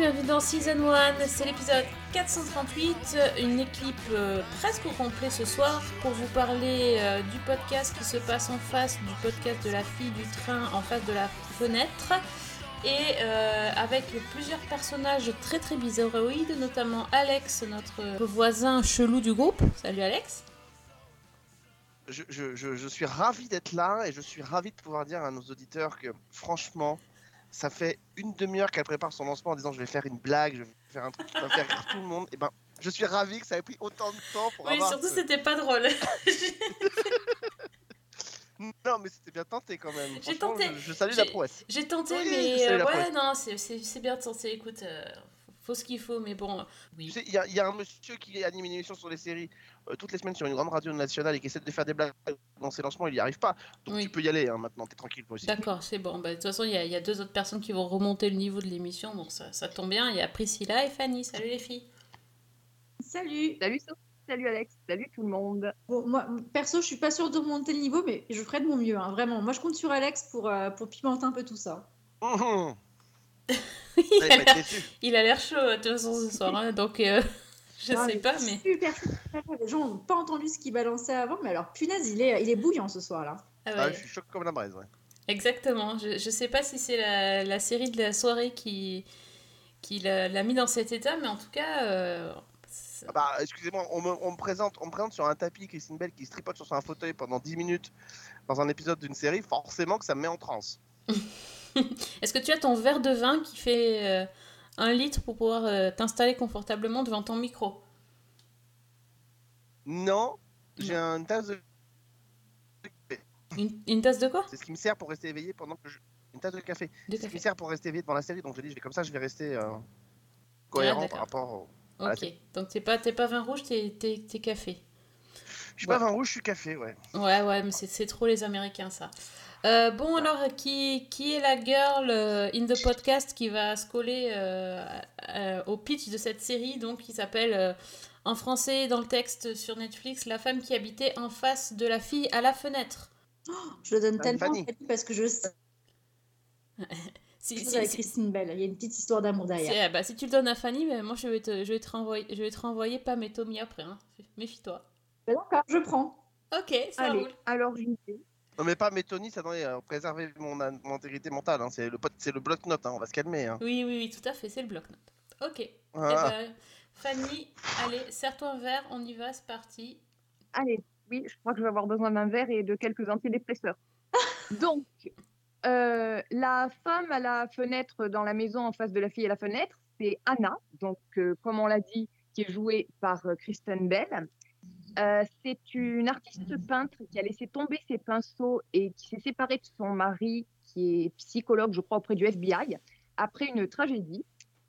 bienvenue dans Season 1, c'est l'épisode 438, une équipe euh, presque au complet ce soir pour vous parler euh, du podcast qui se passe en face du podcast de la fille du train en face de la fenêtre et euh, avec plusieurs personnages très très bizarroïdes, notamment Alex, notre voisin chelou du groupe. Salut Alex. je, je- je- je suis ravi d'être là et je suis ravi de pouvoir dire à nos auditeurs que franchement, ça fait une demi-heure qu'elle prépare son lancement en disant je vais faire une blague, je vais faire un truc qui va faire rire tout le monde. Et ben, je suis ravi que ça ait pris autant de temps pour Oui, avoir. surtout ce- c'était pas drôle. Non, mais c'était bien tenté quand même. J'ai tenté. Je, je salue la prouesse. J'ai tenté, Oui, mais euh, ouais, non, c'est bien tenté. Écoute, euh, faut ce qu'il faut, mais bon, Tu sais, il y, a- il y a un monsieur qui anime une émission sur les séries euh, toutes les semaines sur une grande radio nationale et qui essaie de faire des blagues dans ses lancements, il n'y arrive pas. Donc Oui. tu peux y aller hein, maintenant, t'es tranquille aussi. D'accord, c'est bon. Bah, de toute façon, il y, a- il y a deux autres personnes qui vont remonter le niveau de l'émission, donc ça, ça tombe bien. Il y a Priscilla et Fanny. Salut les filles. Salut. Salut Sophie, salut Alex, salut tout le monde. Bon, moi, perso, je suis pas sûre de remonter le niveau, mais je ferai de mon mieux, hein, vraiment. Moi, je compte sur Alex pour, euh, pour pimenter un peu tout ça. Hum, hum. il, Vous allez a pas l'air- être déçus. il a l'air chaud de toute façon ce soir, hein, donc euh, je Ah, sais pas, mais. Super. Les gens n'ont pas entendu ce qu'il balançait avant, mais alors, punaise, il est, il est bouillant ce soir-là. Ah Ah, ouais, je suis choqué comme la braise. ouais. Exactement. Je, je sais pas si c'est la, la série de la soirée qui, qui l'a l'a mis dans cet état, mais en tout cas. euh, Ah bah, excusez-moi, on me, on me présente, on me présente sur un tapis Christine Bell qui se tripote sur un fauteuil pendant 10 minutes dans un épisode d'une série, forcément que ça me met en transe. Est-ce que tu as ton verre de vin qui fait euh, un litre pour pouvoir euh, t'installer confortablement devant ton micro? Non, j'ai une tasse de. une, une tasse de quoi? C'est ce qui me sert pour rester éveillé pendant que je. Une tasse de café. De C'est ce qui me sert pour rester éveillé devant la série, donc je dis, je vais comme ça, je vais rester euh, cohérent Ah, d'accord. par rapport au. Ok, donc t'es pas, t'es pas vin rouge, t'es, t'es, t'es café. Je suis Ouais. pas vin rouge, je suis café, ouais. Ouais, ouais, mais c'est, c'est trop les Américains ça. Euh, bon, alors, qui, qui est la girl euh, in the podcast qui va se coller euh, euh, au pitch de cette série, donc qui s'appelle euh, en français dans le texte sur Netflix La femme qui habitait en face de la fille à la fenêtre. Je le donne Ah, tellement Fanny. à Fanny parce que je sais Si, quelque chose si- avec si- Christine Bell. Il y a une petite histoire d'amour derrière. si- ah bah, si tu le donnes à Fanny, mais moi je vais te, je vais te renvoyer, je vais te renvoyer Pam et Tommy après. Hein. Méfie-toi. Ben D'accord, je prends. Ok, ça Allez, roule. alors j'y vais. Non, mais pas métonie, ça doit euh, préserver mon, intégrité mentale. hein. C'est le, pot- c'est le bloc-notes, hein, on va se calmer. Hein. Oui, oui, oui, tout à fait, c'est le bloc-notes. Ok. Eh Voilà. ben, Fanny, allez, serre-toi un verre, on y va, c'est parti. Allez, oui, je crois que je vais avoir besoin d'un verre et de quelques antidépresseurs. Donc, euh, la femme à la fenêtre dans la maison en face de la fille à la fenêtre, c'est Anna, donc euh, comme on l'a dit, qui est jouée par euh, Kristen Bell. Euh, c'est une artiste peintre qui a laissé tomber ses pinceaux et qui s'est séparée de son mari, qui est psychologue, je crois, auprès du FBI, après une tragédie.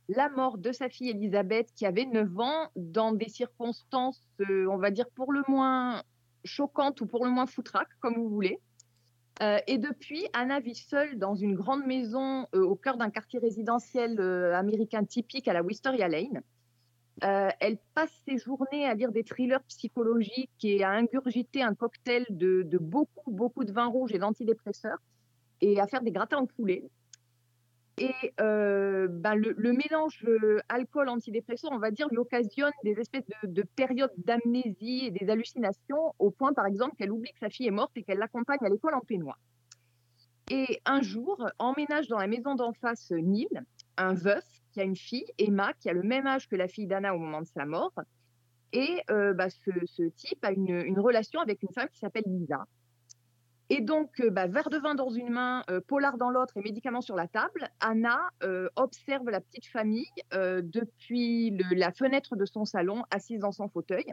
La mort de sa fille Elisabeth, qui avait 9 ans, dans des circonstances, euh, on va dire, pour le moins choquantes ou pour le moins foutraques, comme vous voulez. Euh, et depuis, Anna vit seule dans une grande maison au cœur d'un quartier résidentiel américain typique à la Wisteria Lane. Euh, elle passe ses journées à lire des thrillers psychologiques et à ingurgiter un cocktail de, beaucoup, beaucoup de vin rouge et d'antidépresseurs et à faire des gratins au poulet. Et euh, ben, le, mélange euh, alcool-antidépresseur, on va dire, lui occasionne des espèces de, de périodes d'amnésie et des hallucinations, au point, par exemple, qu'elle oublie que sa fille est morte et qu'elle l'accompagne à l'école en peignoir. Et un jour, emménage dans la maison d'en face Neil, un veuf qui a une fille, Emma, qui a le même âge que la fille d'Anna au moment de sa mort. Et euh, bah, ce, type a une, relation avec une femme qui s'appelle Lisa. Et donc, euh, bah, verre de vin dans une main, euh, polar dans l'autre et médicaments sur la table, Anna observe la petite famille depuis la fenêtre de son salon, assise dans son fauteuil.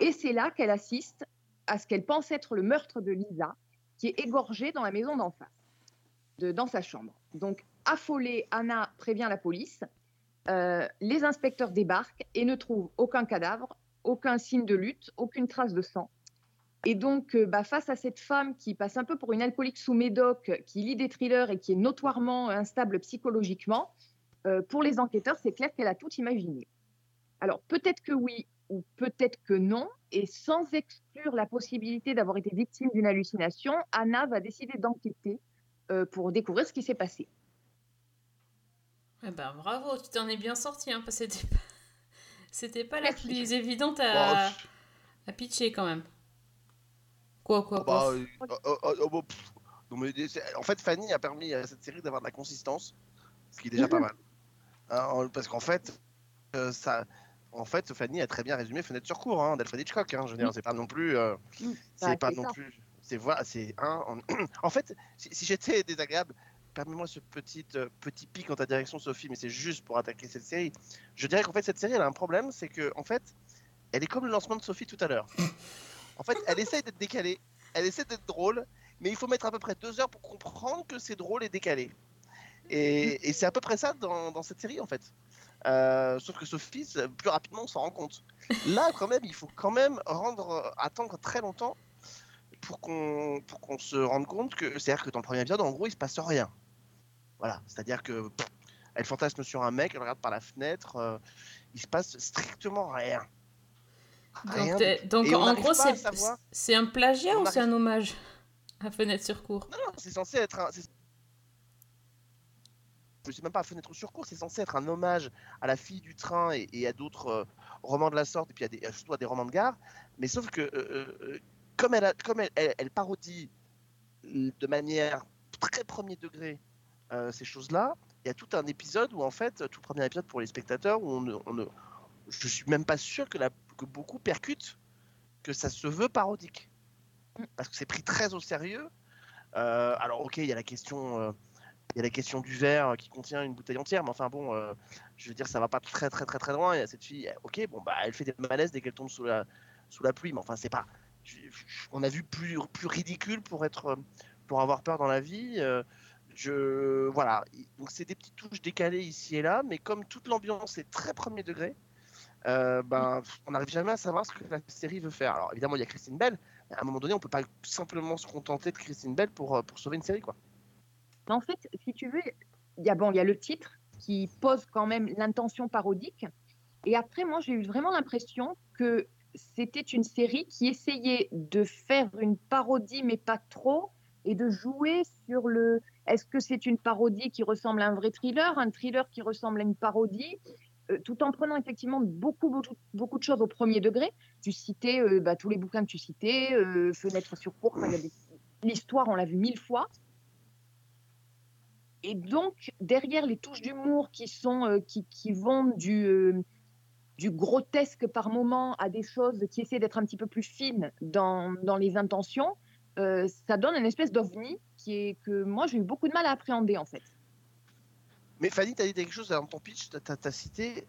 Et c'est là qu'elle assiste à ce qu'elle pense être le meurtre de Lisa, qui est égorgée dans la maison d'en face, dans sa chambre. Donc, affolée, Anna prévient la police. Euh, les inspecteurs débarquent et ne trouvent aucun cadavre, aucun signe de lutte, aucune trace de sang. Et donc, euh, bah, face à cette femme qui passe un peu pour une alcoolique sous médoc, qui lit des thrillers et qui est notoirement instable psychologiquement, euh, pour les enquêteurs, c'est clair qu'elle a tout imaginé. Alors, peut-être que oui, ou peut-être que non. Et sans exclure la possibilité d'avoir été victime d'une hallucination, Anna va décider d'enquêter pour découvrir ce qui s'est passé. Eh ben, bravo, tu t'en es bien sorti, hein, parce que c'était pas, c'était pas la Merci. plus évidente Bon, à, pitcher quand même. Quoi, quoi, bah, quoi. euh, euh, euh, euh, mais c'est- en fait, Fanny a permis à cette série d'avoir de la consistance, ce qui est déjà pas mal. Hein, en- parce qu'en fait, euh, ça, en fait, Fanny a très bien résumé Fenêtre sur cour hein, d'Alfred Hitchcock. Hein, je veux dire, c'est pas non plus, euh, Mm. c'est Bah, pas c'est non ça. plus, c'est voilà, c'est un. En, en fait, si, si j'étais désagréable, permets-moi ce petit euh, petit pic en ta direction, Sophie, mais c'est juste pour attaquer cette série. Je dirais qu'en fait, cette série, elle a un problème, c'est que en fait, elle est comme le lancement de Sophie tout à l'heure. En fait, elle essaye d'être décalée, elle essaie d'être drôle, mais il faut mettre à peu près deux heures pour comprendre que c'est drôle et décalé. Et, c'est à peu près ça dans, cette série en fait. Euh, sauf que Sophie, plus rapidement, on s'en rend compte. Là, quand même, il faut quand même euh, attendre très longtemps pour qu'on qu'on se rende compte que c'est-à-dire que dans le premier épisode, en gros, il se passe rien. Voilà, c'est-à-dire que pff, elle fantasme sur un mec, elle regarde par la fenêtre, euh, il se passe strictement rien. Rien Donc, en gros, c'est, un plagiat On ou c'est un hommage à Fenêtre sur cour? Non, non, c'est censé être un. c'est- Je sais même pas à fenêtre sur cours, c'est censé être un hommage à la fille du train et, et à d'autres euh, romans de la sorte, et puis à des, surtout à des romans de gare. Mais sauf que, euh, euh, comme, elle, a- comme elle, elle- elle parodie de manière très premier degré euh, ces choses-là, il y a tout un épisode où, en fait, tout premier épisode pour les spectateurs, où on ne, on ne- je suis même pas sûr que, la, que beaucoup percutent que ça se veut parodique. Parce que c'est pris très au sérieux. Euh, alors, ok, il y a la question, euh, il y a la question du verre qui contient une bouteille entière, mais enfin bon, euh, je veux dire, ça va pas très très très très loin. Il y a cette fille, ok, bon bah, elle fait des malaises dès qu'elle tombe sous la sous la pluie, mais enfin c'est pas. je- je- on a vu plus plus ridicule pour être euh, pour avoir peur dans la vie. Je voilà, donc c'est des petites touches décalées ici et là, mais comme toute l'ambiance est très premier degré. euh, ben, on n'arrive jamais à savoir ce que la série veut faire. Alors évidemment, il y a Christine Bell, mais à un moment donné, on peut pas simplement se contenter de Christine Bell pour, euh, pour sauver une série, quoi. En fait, si tu veux, il y a, bon, il y a le titre qui pose quand même l'intention parodique. Et après, moi, j'ai eu vraiment l'impression que c'était une série qui essayait de faire une parodie, mais pas trop, et de jouer sur le est-ce que c'est une parodie qui ressemble à un vrai thriller, un thriller qui ressemble à une parodie, euh, tout en prenant effectivement beaucoup, beaucoup, beaucoup de choses au premier degré? Tu citais euh, bah, tous les bouquins que tu citais, euh, Fenêtre sur cour, l'histoire, on l'a vu mille fois. Et donc, derrière les touches d'humour qui, sont, qui, qui vont du, du grotesque par moment à des choses qui essaient d'être un petit peu plus fines dans, dans les intentions, euh, ça donne une espèce d'ovni qui est, que moi, j'ai eu beaucoup de mal à appréhender, en fait. Mais Fanny, tu as dit quelque chose dans ton pitch, tu as, cité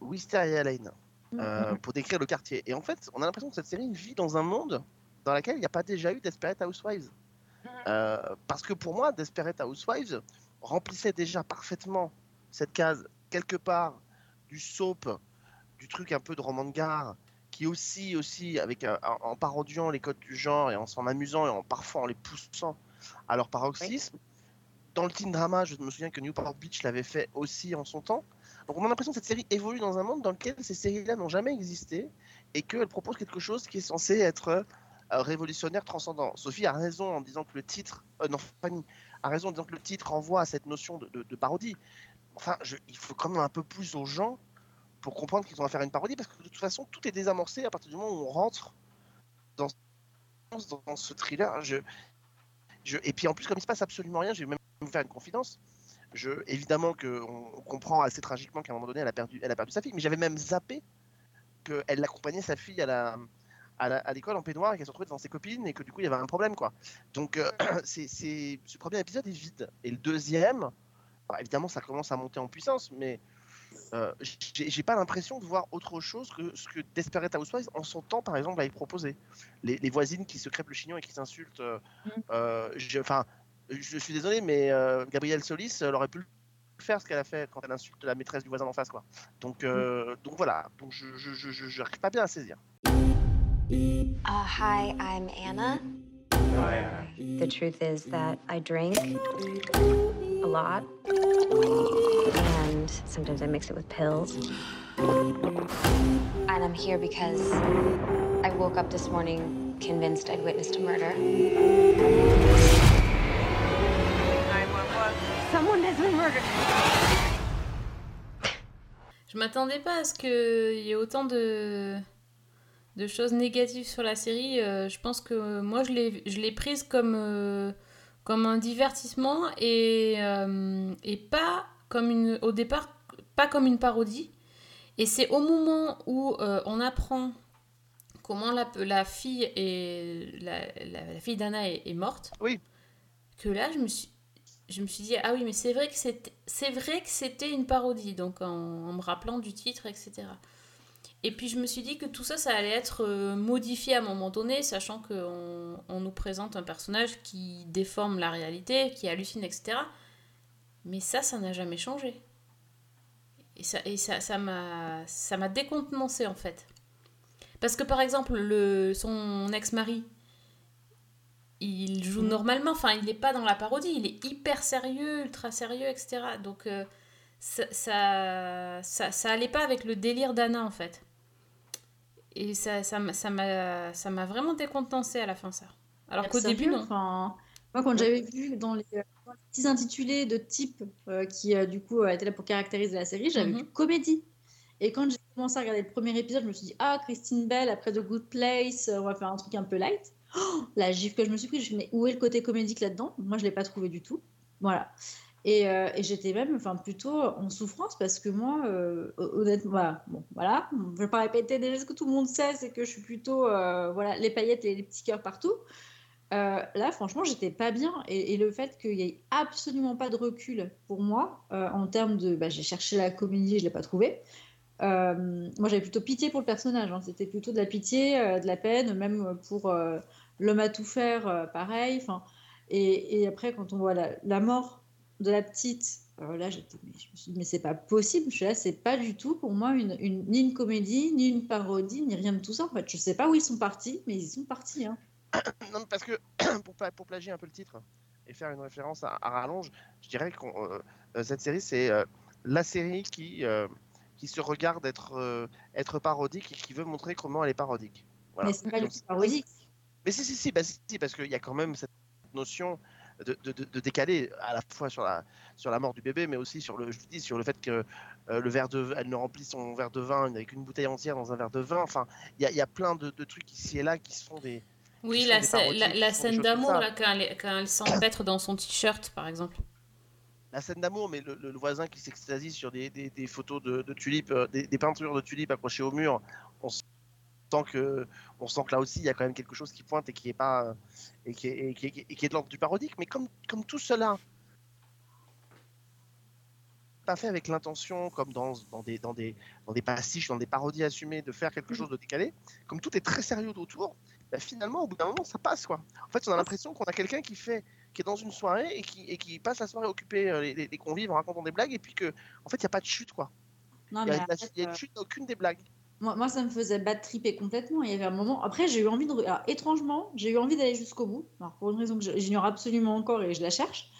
Wisteria Lane euh, pour décrire le quartier. Et en fait, on a l'impression que cette série vit dans un monde dans lequel il n'y a pas déjà eu Desperate Housewives. Euh, parce que pour moi, Desperate Housewives remplissait déjà parfaitement cette case quelque part du soap, du truc un peu de roman de gare, qui aussi, aussi avec en parodiant les codes du genre et en s'en amusant et en parfois en les poussant à leur paroxysme. Dans le teen drama, je me souviens que Newport Beach l'avait fait aussi en son temps. Donc on a l'impression que cette série évolue dans un monde dans lequel ces séries-là n'ont jamais existé et qu'elle propose quelque chose qui est censé être euh, révolutionnaire, transcendant. Sophie a raison en disant que le titre, euh, non Fanny a raison en disant que le titre renvoie à cette notion de, de- de parodie. Enfin, je- il faut quand même un peu plus aux gens pour comprendre qu'ils ont à faire une parodie parce que de toute façon tout est désamorcé à partir du moment où on rentre dans, dans, ce thriller. Je, je, et puis en plus comme il se passe absolument rien, je vais même vous faire une confidence. Je, évidemment qu'on on comprend assez tragiquement qu'à un moment donné elle a perdu, elle a perdu sa fille, mais j'avais même zappé qu'elle accompagnait sa fille à la à à l'école en peignoir et qu'elle se retrouvait devant ses copines et que du coup il y avait un problème quoi. Donc euh, c'est, ce premier épisode est vide et le deuxième, évidemment ça commence à monter en puissance, mais euh, j'ai, pas l'impression de voir autre chose que ce que Desperate Housewives en son temps par exemple avait proposé. Les, les voisines qui se crêpent le chignon et qui s'insultent. euh, Mm. euh, je- Enfin, je suis désolé, mais euh, Gabrielle Solis, elle aurait pu faire ce qu'elle a fait quand elle insulte la maîtresse du voisin d'en face quoi. Donc euh, donc voilà, donc je je, je, je- j'arrive pas bien à saisir. Uh, hi, I'm Anna. The truth is that I drink a lot, and sometimes I mix it with pills. And I'm here because I woke up this morning convinced I'd witnessed a murder. Someone has been murdered. Je m'attendais pas à ce qu'il y ait autant de, de choses négatives sur la série. Euh, je pense que moi, je l'ai je l'ai prise comme, euh, comme un divertissement et, euh, et pas comme une, au départ, pas comme une parodie. Et c'est au moment où euh, on apprend comment la, la fille, est, la, la- la fille d'Anna est, est morte. Oui. Que là, je me suis, je me suis dit, ah oui, mais c'est vrai que c'était, c'est vrai que c'était une parodie, donc en, en me rappelant du titre, etc. Et puis je me suis dit que tout ça, ça allait être euh, modifié à un moment donné, sachant qu'on on nous présente un personnage qui déforme la réalité, qui hallucine, etc. Mais ça, ça n'a jamais changé. Et ça, et ça, ça m'a, ça m'a décontenancé en fait. Parce que par exemple, le, son ex-mari, il joue normalement, enfin, il n'est pas dans la parodie, il est hyper sérieux, ultra sérieux, etc. Donc, euh, ça, ça, ça, ça allait pas avec le délire d'Anna, en fait. Et ça, ça, m'a- ça m'a ça m'a vraiment décontenancé à la fin, ça. Alors qu'au début, non. Enfin, moi, quand j'avais vu dans les, euh, dans les petits intitulés de type euh, qui, euh, du coup, euh, étaient là pour caractériser la série, j'avais Mhm. vu comédie. Et quand j'ai commencé à regarder le premier épisode, je me suis dit, ah, Christine Bell, après The Good Place, on va faire un truc un peu light. Oh, la gifle que je me suis prise, je me suis dit, mais où est le côté comédique là-dedans? Moi, je ne l'ai pas trouvé du tout. Voilà. Et, euh, et j'étais même enfin, plutôt en souffrance parce que moi, euh, honnêtement, voilà, bon, voilà, je ne vais pas répéter déjà ce que tout le monde sait, c'est que je suis plutôt euh, voilà, les paillettes et les petits cœurs partout. Euh, là, franchement, j'étais pas bien. Et, le fait qu'il n'y ait absolument pas de recul pour moi, euh, en termes de. Bah, j'ai cherché la comédie, je l'ai pas trouvée. Euh, moi, j'avais plutôt pitié pour le personnage. hein. C'était plutôt de la pitié, de la peine, même pour l'homme à tout faire, pareil. Et, après, quand on voit la, mort de la petite, là, j'étais, mais, je me suis dit, mais c'est pas possible. Je suis là, c'est pas du tout pour moi une- ni une comédie, ni une parodie, ni rien de tout ça. En fait, je sais pas où ils sont partis, mais ils sont partis. Hein. Non, parce que pour, pour plagier un peu le titre et faire une référence à, à rallonge, je dirais que cette série, c'est euh, la série qui, euh, qui se regarde être, euh, être parodique et qui veut montrer comment elle est parodique. Voilà. Mais c'est pas du tout parodique. Mais si, si, si, bah, si, si, parce qu'il y a quand même cette notion de, de, de- décaler à la fois sur la, sur la mort du bébé, mais aussi sur le, je dis, sur le fait que euh, le verre de, elle ne remplit son verre de vin avec une bouteille entière dans un verre de vin. Enfin, il y y a plein de, de trucs ici et là qui sont des. Oui, la, scène d'amour, quand elle, quand elle s'empêtre dans son t-shirt, par exemple. La scène d'amour, mais le, voisin qui s'extasie sur des, des- des photos de, de tulipes, euh, des, des peintures de tulipes accrochées au mur, on sent que, on sent que là aussi il y a quand même quelque chose qui pointe et qui est pas et qui est, et qui est- et qui est de l'ordre du parodique. Mais comme, comme tout cela, pas fait avec l'intention, comme dans, dans, des, dans, des, dans des pastiches, dans des parodies assumées, de faire quelque chose de décalé, comme tout est très sérieux autour, bah, finalement, au bout d'un moment, ça passe. quoi. En fait, on a l'impression qu'on a quelqu'un qui fait qui est dans une soirée et qui, et qui passe la soirée à occuper euh, les, les- les convives en racontant des blagues, et puis que, en fait, il n'y a pas de chute, quoi. Il y mais a, y a- a euh, une chute à aucune des blagues. moi, moi, ça me faisait battre triper complètement. Il y avait un moment. Après, j'ai eu envie de. Alors, étrangement, j'ai eu envie d'aller jusqu'au bout. Alors, pour une raison que j'ignore absolument encore et je la cherche.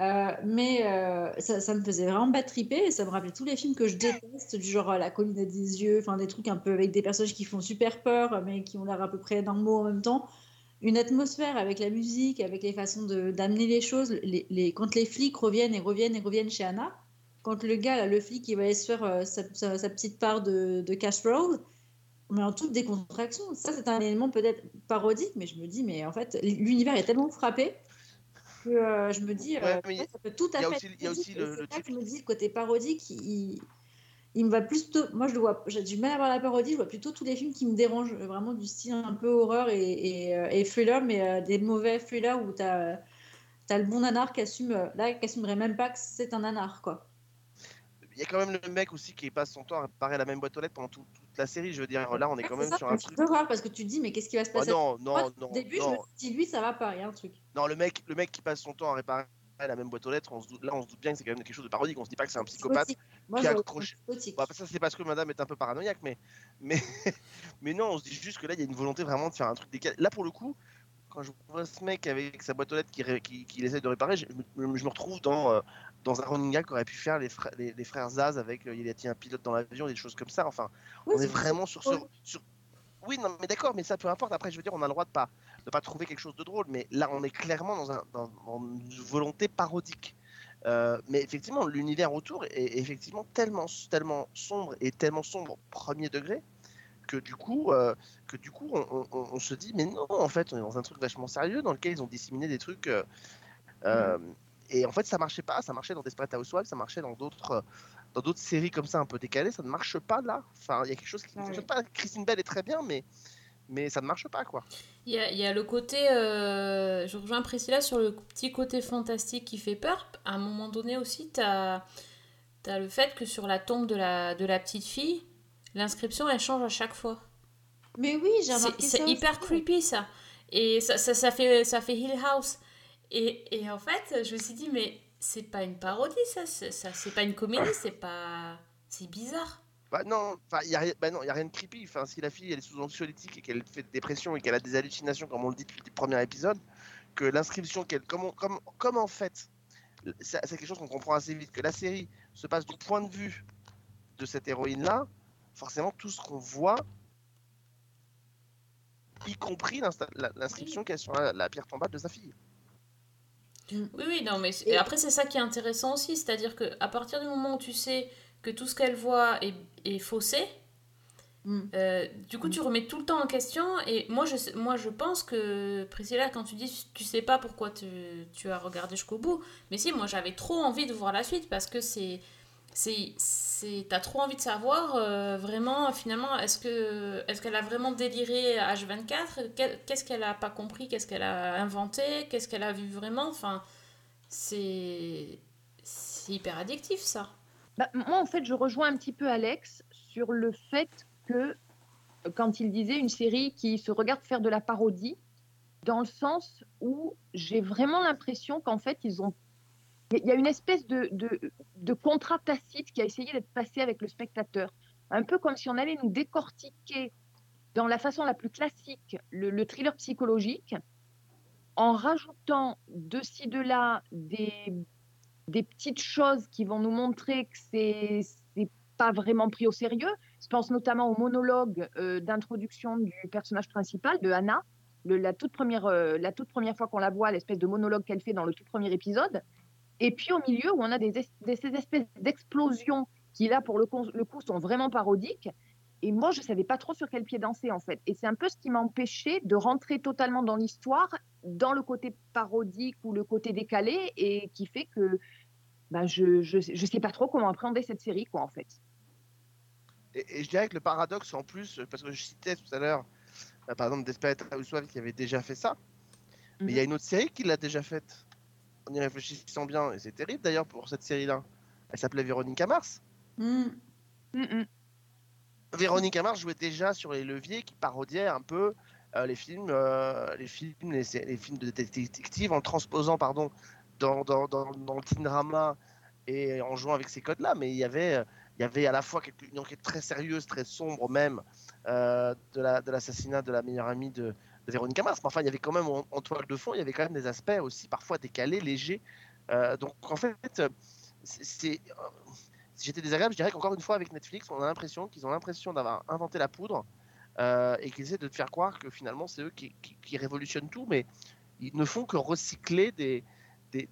Euh, mais euh, ça, me faisait vraiment battre triper et ça me rappelait tous les films que je déteste, du genre euh, La colline des yeux, enfin des trucs un peu avec des personnages qui font super peur, mais qui ont l'air à peu près normaux en même temps. Une atmosphère avec la musique, avec les façons d'amener les choses. Quand les flics reviennent et reviennent et reviennent chez Anna, quand le gars, le flic, il va aller se faire sa, petite part de, de casserole, mais en toute décontraction. Ça, c'est un élément peut-être parodique, mais je me dis, mais en fait, l'univers est tellement frappé que euh, je me dis, euh, Ouais, mais ouais, ça peut tout à fait il y a aussi le- le type- je me dis, côté parodique, il, il me va plutôt. Moi, je le vois, j'ai du mal à voir la parodie, je vois plutôt tous les films qui me dérangent, vraiment du style un peu horreur et, et, euh, et thriller, mais des mauvais thrillers où tu as, le bon nanar qui assume, là, qui assumerait même pas que c'est un nanar, quoi. Il y a quand même le mec aussi qui passe son temps à réparer la même boîte aux lettres pendant tout- toute la série. Je veux dire, là, on est Ouais, quand c'est même sur un truc. peur, parce que tu te dis, mais qu'est-ce qui va se Oh passer? non, Moi, non, Au non, début, je non. me dit, lui, ça va pas, il y a un truc. Non, le mec, le mec qui passe son temps à réparer la même boîte aux lettres, on se doute- là, on se doute bien que c'est quand même quelque chose de parodique. On se dit pas que c'est un psychopathe. Moi, qui a accroché- ça, c'est parce que madame est un peu paranoïaque, mais, mais, mais non, on se dit juste que là, il y a une volonté vraiment de faire un truc décalé. Là, pour le coup, quand je vois ce mec avec sa boîte aux lettres qui, qui, qui essaie de réparer, je, me- je me retrouve dans euh, dans un running gag qu'auraient pu faire les, frères- les, les frères Zaz avec euh, il y a un pilote dans l'avion, des choses comme ça. Enfin, Oui, on est vraiment sur ce. Sur... Oui, non, mais d'accord, mais ça peu importe. Après, je veux dire, on a le droit de pas de pas trouver quelque chose de drôle, mais là, on est clairement dans, un, dans, dans une volonté parodique. Euh, mais effectivement, l'univers autour est, effectivement tellement, tellement sombre et tellement sombre au premier degré que du coup, euh, que du coup, on, on- on- on se dit, mais non, en fait, on est dans un truc vachement sérieux dans lequel ils ont disséminé des trucs. euh, euh, et en fait, ça marchait pas. Ça marchait dans Desperate Housewives, ça marchait dans d'autres, euh, dans d'autres séries comme ça un peu décalées. Ça ne marche pas là. Enfin, il y a quelque chose qui ne Ouais. pas. Christine Bell est très bien, mais mais ça ne marche pas quoi. Il y a, il y a le côté, euh, je rejoins Priscilla sur le petit côté fantastique qui fait peur. À un moment donné aussi, tu as, le fait que sur la tombe de la, de la petite fille, l'inscription elle change à chaque fois. Mais oui, j'ai remarqué ça. c'est hyper aussi. creepy ça. Et ça, ça, ça fait, ça fait Hill House. Et, et en fait, je me suis dit, mais c'est pas une parodie ça, c'est ça, c'est pas une comédie, c'est pas. C'est bizarre. Bah non, il y a rien, bah a rien de creepy. Enfin si la fille elle est sous anxiolytique et qu'elle fait des dépressions et qu'elle a des hallucinations comme on le dit depuis le premier épisode, que l'inscription qu'elle comme, on- comme comme en fait c'est quelque chose qu'on comprend assez vite que la série se passe du point de vue de cette héroïne là, forcément tout ce qu'on voit y compris l'inscription qu'elle est sur la, la pierre tombale de sa fille. Oui, oui, non, mais Et- après, c'est ça qui est intéressant aussi, c'est-à-dire que à partir du moment où tu sais que tout ce qu'elle voit est, est faussé, Mm. euh, du coup, tu remets tout le temps en question. Et moi, je, moi, je pense que, Priscilla, quand tu dis tu sais pas pourquoi tu, tu as regardé jusqu'au bout, mais si, moi, j'avais trop envie de voir la suite parce que c'est. c'est c'est t'as trop envie de savoir euh, vraiment finalement est-ce que est-ce qu'elle a vraiment déliré H24 Qu'est- qu'est-ce qu'elle a pas compris? Qu'est-ce qu'elle a inventé? Qu'est-ce qu'elle a vu vraiment? Enfin c'est c'est hyper addictif ça. Bah, moi, en fait, je rejoins un petit peu Alex sur le fait que, quand il disait une série qui se regarde faire de la parodie, dans le sens où j'ai vraiment l'impression qu'en fait, ils ont. Il y a une espèce de, de, contrat tacite qui a essayé d'être passé avec le spectateur. Un peu comme si on allait nous décortiquer dans la façon la plus classique le, le thriller psychologique, en rajoutant de ci, de là des petites choses qui vont nous montrer que c'est pas vraiment pris au sérieux. Je pense notamment au monologue euh, d'introduction du personnage principal de Anna, la toute première euh, la toute première fois qu'on la voit, l'espèce de monologue qu'elle fait dans le tout premier épisode. Et puis au milieu où on a des, es- des- ces espèces d'explosions qui là pour le coup, le coup sont vraiment parodiques. Et moi je savais pas trop sur quel pied danser en fait. Et c'est un peu ce qui m'a empêché de rentrer totalement dans l'histoire, dans le côté parodique ou le côté décalé, et qui fait que ben, je, je, je sais pas trop comment appréhender cette série, quoi, en fait. Et, et je dirais que le paradoxe en plus, parce que je citais tout à l'heure, euh, par exemple Desperate Housewives qui avait déjà fait ça, mais il y a une autre série qui l'a déjà faite. En y réfléchissant bien, et c'est terrible d'ailleurs pour cette série-là. Elle s'appelait Véronique Mars. Mm. Mm, mm. Véronique Mars jouait déjà sur les leviers qui parodiaient un peu euh, les films, euh, les films, les, les films de détective en transposant, pardon, dans, dans, dans, dans le teen drama et en jouant avec ces codes-là. Mais il y avait, euh, il y avait à la fois une enquête très sérieuse, très sombre même, euh, de la- de l'assassinat de, la meilleure amie de, de Véronique Mars. Mais enfin, il y avait quand même en, toile de fond, il y avait quand même des aspects aussi parfois décalés, légers. Euh, donc en fait, euh, c'est- euh, si j'étais désagréable, je dirais qu'encore une fois avec Netflix, on a l'impression qu'ils ont l'impression d'avoir inventé la poudre et qu'ils essaient de te faire croire que finalement c'est eux qui, révolutionnent tout, mais ils ne font que recycler des,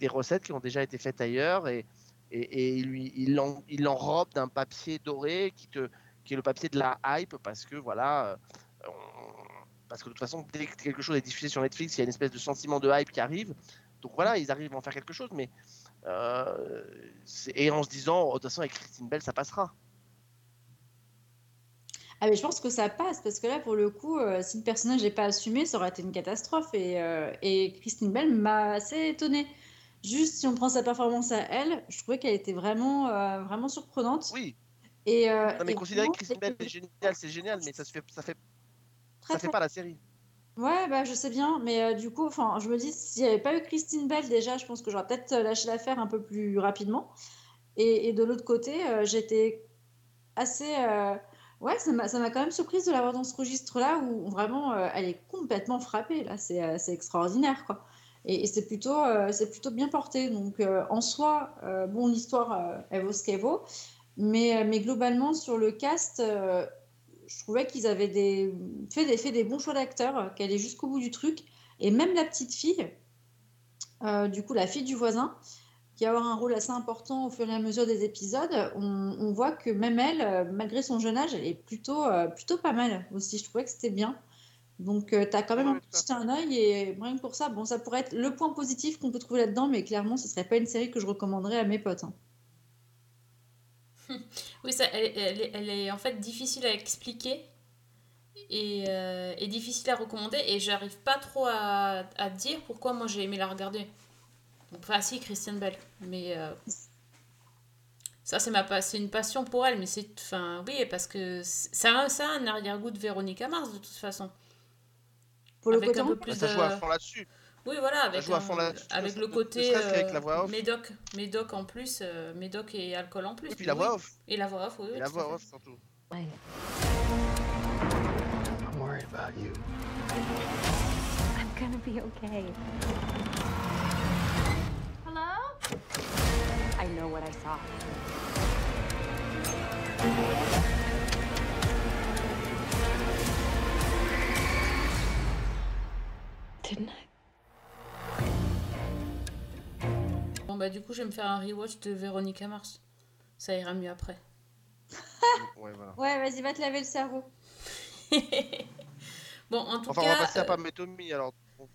recettes qui ont déjà été faites ailleurs et, et, et ils lui- ils l'en- ils l'enrobent d'un papier doré qui, qui est le papier de la hype parce que voilà. Parce que de toute façon, dès que quelque chose est diffusé sur Netflix, il y a une espèce de sentiment de hype qui arrive. Donc voilà, ils arrivent à en faire quelque chose, mais euh, et en se disant, oh, de toute façon, avec Christine Bell, ça passera. Ah mais je pense que ça passe parce que là pour le coup euh, si le personnage n'est pas assumé ça aurait été une catastrophe et, euh, et Christine Bell m'a assez étonnée. Juste si on prend sa performance à elle, je trouvais qu'elle était vraiment vraiment surprenante. Oui, Et, non, mais et considérer que Christine Bell est géniale, c'est génial, mais ça se fait, ça fait, très, ça fait très pas la série. Ouais, bah, je sais bien, mais euh, du coup, enfin, je me dis, s'il n'y avait pas eu Christine Bell, déjà, je pense que j'aurais peut-être euh, lâché l'affaire un peu plus rapidement. Et, et de l'autre côté, euh, j'étais assez. euh, Ouais, ça m'a quand même surprise de l'avoir dans ce registre-là où vraiment elle est complètement frappée. Là, c'est c'est extraordinaire, quoi. Et, et c'est plutôt, c'est plutôt bien porté. Donc en soi, bon, l'histoire, elle vaut ce qu'elle vaut. Mais, mais globalement, sur le cast, je trouvais qu'ils avaient des, fait, des, fait des bons choix d'acteurs, euh, qu'elle est jusqu'au bout du truc. Et même la petite fille, euh, du coup, la fille du voisin, qui va avoir un rôle assez important au fur et à mesure des épisodes, on, on voit que même elle, euh, malgré son jeune âge, elle est plutôt, euh, plutôt pas mal aussi. Je trouvais que c'était bien. Donc, tu as quand même Oui, un un œil et rien que pour ça, bon, ça pourrait être le point positif qu'on peut trouver là-dedans, mais clairement, ce serait pas une série que je recommanderais à mes potes. hein. Oui, ça, elle, elle est- elle est en fait difficile à expliquer et, euh, et difficile à recommander et j'arrive pas trop à, à dire pourquoi moi j'ai aimé la regarder. Donc, enfin, si, Christiane Bell, mais euh, ça c'est ma c'est une passion pour elle, mais c'est, enfin, oui, parce que ça a, ça a un arrière-goût de Véronica Mars de toute façon. Pour le Avec côté un peu plus joue à de- fond là-dessus. Oui, voilà, avec, joue à fond avec le côté serait-ce qu'avec euh, la voix off. médoc, médoc en plus, euh, médoc et alcool en plus. Et puis la oui. voix off. Et la voix off, oui. Et oui, la voix off surtout. I I'm worried about you. I'm gonna be okay. Hello? I know what I saw. Didn't I? Bon, bah, du coup, je vais me faire un rewatch de Véronica Mars. Ça ira mieux après. Ouais, voilà. Ouais, vas-y, va te laver le cerveau. bon, en tout Enfin, on va passer à euh, Pam et Tommy alors. Bon.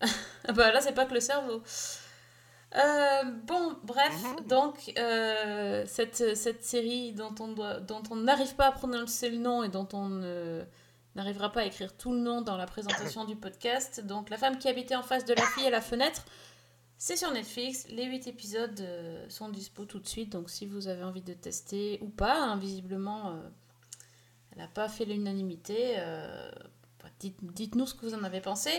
ah bah, là, c'est pas que le cerveau. Euh, bon, bref, Mhm. donc, euh, cette, cette série dont on doit, dont on n'arrive pas à prononcer le nom et dont on n'arrivera pas à écrire tout le nom dans la présentation du podcast. Donc, La femme qui habitait en face de la fille à la fenêtre, c'est sur Netflix. Les 8 épisodes euh, sont dispo tout de suite. Donc, si vous avez envie de tester ou pas, hein, visiblement, euh, elle n'a pas fait l'unanimité. euh, bah, dites- Dites-nous ce que vous en avez pensé.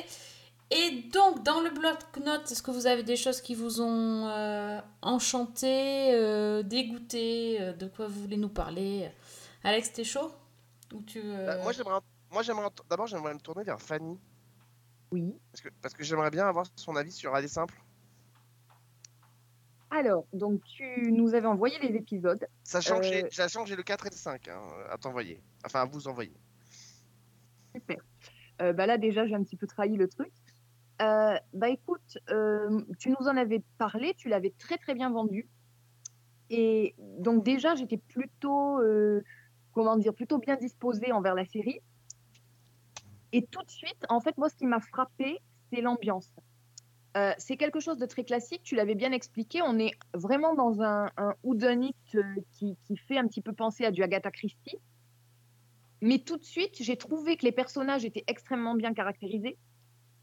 Et donc, dans le bloc-notes, est-ce que vous avez des choses qui vous ont euh, enchanté, euh, dégoûté euh, De quoi vous voulez nous parler? Alex, t'es chaud? Ou tu, euh, Bah, moi, j'aimerais, moi, j'aimerais, ent- d'abord, j'aimerais me tourner vers Fanny Oui. parce que, parce que j'aimerais bien avoir son avis sur Aller Simple, Alors, donc tu nous avais envoyé les épisodes. sachant j'ai, Euh. que j'ai le 4 et le 5 hein, à t'envoyer, enfin à vous envoyer. Super. Euh, bah là, déjà, j'ai un petit peu trahi le truc. Euh, bah écoute, euh, tu nous en avais parlé, tu l'avais très très bien vendu. Et donc déjà, j'étais plutôt, comment dire, plutôt bien disposée envers la série. Et tout de suite, en fait, moi, ce qui m'a frappé, c'est l'ambiance. Euh, c'est quelque chose de très classique, tu l'avais bien expliqué. On est vraiment dans un, un euh, qui, qui fait un petit peu penser à du Agatha Christie. Mais tout de suite, j'ai trouvé que les personnages étaient extrêmement bien caractérisés.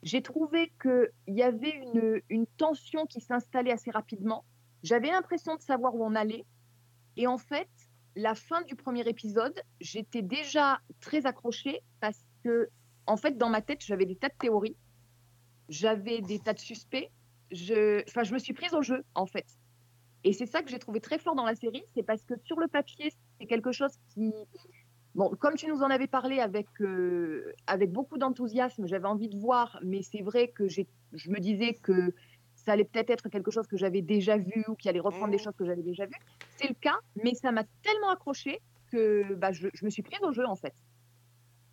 J'ai trouvé qu'il y avait une, une tension qui s'installait assez rapidement. J'avais l'impression de savoir où on allait. Et en fait, la fin du premier épisode, j'étais déjà très accrochée parce que, en fait, dans ma tête, j'avais des tas de théories. J'avais des tas de suspects. Je, enfin, je me suis prise au jeu, en fait. Et c'est ça que j'ai trouvé très fort dans la série, c'est parce que sur le papier, c'est quelque chose qui, Bon, comme tu nous en avais parlé avec, euh, avec beaucoup d'enthousiasme, j'avais envie de voir, mais c'est vrai que je me disais que ça allait peut-être être quelque chose que j'avais déjà vu ou qui allait reprendre des Mhm. choses que j'avais déjà vues. C'est le cas, mais ça m'a tellement accroché que bah, je, je me suis prise au jeu en fait.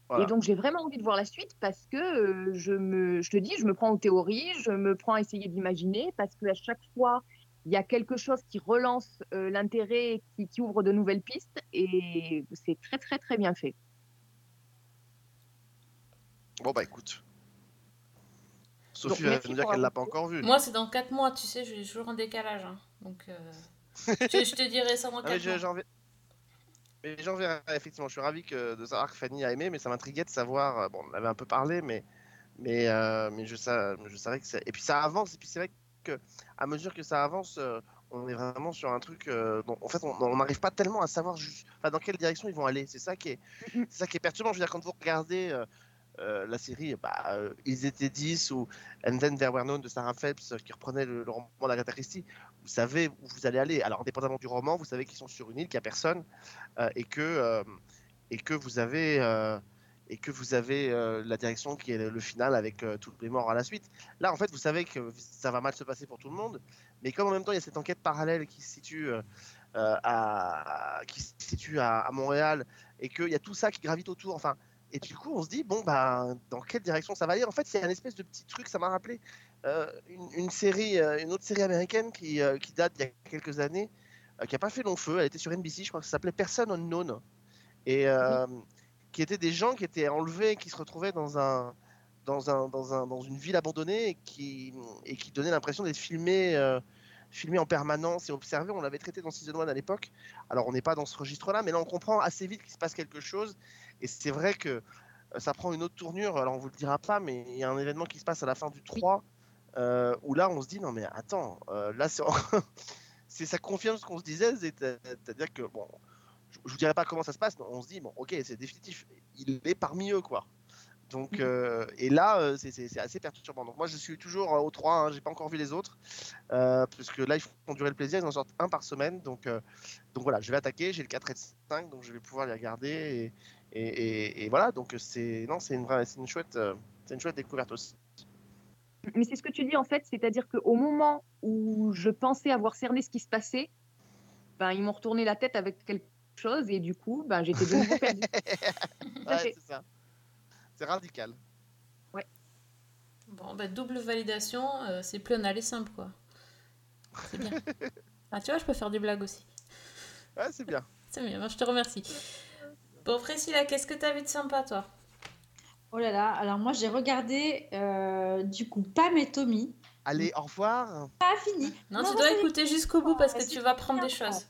Voilà. Et donc j'ai vraiment envie de voir la suite parce que euh, je, me, je te dis, je me prends aux théories, je me prends à essayer d'imaginer parce qu'à chaque fois, il y a quelque chose qui relance euh, l'intérêt, qui, qui ouvre de nouvelles pistes et c'est très très très bien fait. Bon bah écoute. Sophie Donc, va nous dire qu'elle l'a pas encore vu. Moi, c'est dans 4 mois, tu sais, j'ai toujours un décalage. hein. Donc, euh, je, je te dirai ça dans Ah, mais 4 je- mois. Mais j'en verrai, effectivement. Je suis ravi que, de savoir que Fanny a aimé, mais ça m'intriguait de savoir. euh, Bon, on avait un peu parlé, mais, mais, euh, mais je, sa- je savais que c'est. Et puis ça avance, et puis c'est vrai que à mesure que ça avance, euh, on est vraiment sur un truc. euh, dont, en fait, on n'arrive pas tellement à savoir juste, enfin, dans quelle direction ils vont aller. C'est ça qui est, c'est ça qui est perturbant. Je veux dire, quand vous regardez. euh, euh, la série, bah, euh, ils étaient 10 ou And Then There Were None de Sarah Phelps euh, qui reprenait le, le roman d'Agatha Christie, vous savez où vous allez aller. Alors, indépendamment du roman, vous savez qu'ils sont sur une île, qu'il n'y a personne, euh, et, que, euh, et que vous avez. euh, et que vous avez la direction qui est le, final avec toutes les morts à la suite. Là, en fait, vous savez que ça va mal se passer pour tout le monde, mais comme en même temps, il y a cette enquête parallèle qui se situe, à, qui se situe à, Montréal et qu'il y a tout ça qui gravite autour. Enfin, et du coup, on se dit, bon, bah, dans quelle direction ça va aller? En fait, il y une espèce de petit truc, ça m'a rappelé une, une série, euh, une autre série américaine qui, euh, qui date d'il y a quelques années, euh, qui n'a pas fait long feu. Elle était sur NBC, je crois que ça s'appelait Person Unknown. Et euh, qui étaient des gens qui étaient enlevés, qui se retrouvaient dans un. Dans, un, dans, un, dans une ville abandonnée et qui, et qui donnait l'impression d'être filmés, euh, filmés en permanence et observés. On l'avait traité dans Season 1 à l'époque. Alors on n'est pas dans ce registre-là, mais là on comprend assez vite qu'il se passe quelque chose. Et c'est vrai que euh, ça prend une autre tournure. Alors on vous le dira pas, mais il y a un événement qui se passe à la fin du 3 euh, où là on se dit non mais attends, euh, là c'est c'est- ça confirme ce qu'on se disait, c'est- c'est-à-dire que bon, je, je vous dirai pas comment ça se passe, mais on se dit bon ok c'est définitif, il est parmi eux quoi. Donc euh, et là euh, c'est- c'est c'est assez perturbant. Donc moi je suis toujours au 3, hein, j'ai pas encore vu les autres, parce que là ils font durer le plaisir, ils en sortent un par semaine, donc donc voilà je vais attaquer, j'ai le 4 et le 5, donc je vais pouvoir les regarder et, et, et- et voilà donc c'est non c'est une vraie c'est une chouette c'est une chouette découverte aussi. Mais c'est ce que tu dis en fait, c'est-à-dire qu'au moment où je pensais avoir cerné ce qui se passait, ben, ils m'ont retourné la tête avec quelque chose et du coup, ben, j'étais de nouveau perdue. Ouais, c'est ça. C'est radical. Bon, bah, double validation, euh, c'est plus un aller simple, quoi. C'est bien. Ah, tu vois, je peux faire des blagues aussi. Ouais, c'est bien. C'est bien, moi, je te remercie. Bon, Priscilla, qu'est-ce que t'as vu de sympa, toi? Oh là là, alors moi j'ai regardé euh, du coup Pam et Tommy. Allez, au revoir. Pas fini. Non, Non, tu dois écouter jusqu'au bout parce que tu vas prendre des choses.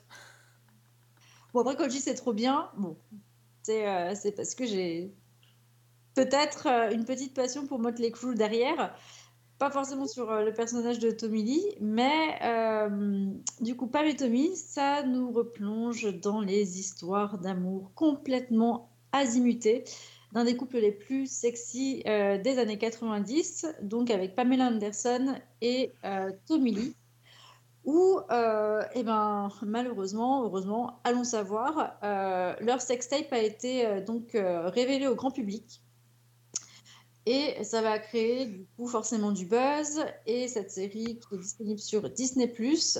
Bon, après, quand je dis c'est trop bien, bon, c'est euh, c'est parce que j'ai peut-être euh, une petite passion pour Motley Crue derrière. Pas forcément sur euh, le personnage de Tommy Lee, mais euh, du coup, Pam et Tommy, ça nous replonge dans les histoires d'amour complètement azimutées d'un des couples les plus sexy euh, des années 90, donc avec Pamela Anderson et euh, Tommy Lee où, euh, eh ben, malheureusement, heureusement, allons savoir, euh, leur sextape a été donc révélé au grand public. Et ça va créer du coup forcément du buzz. Et cette série qui est disponible sur Disney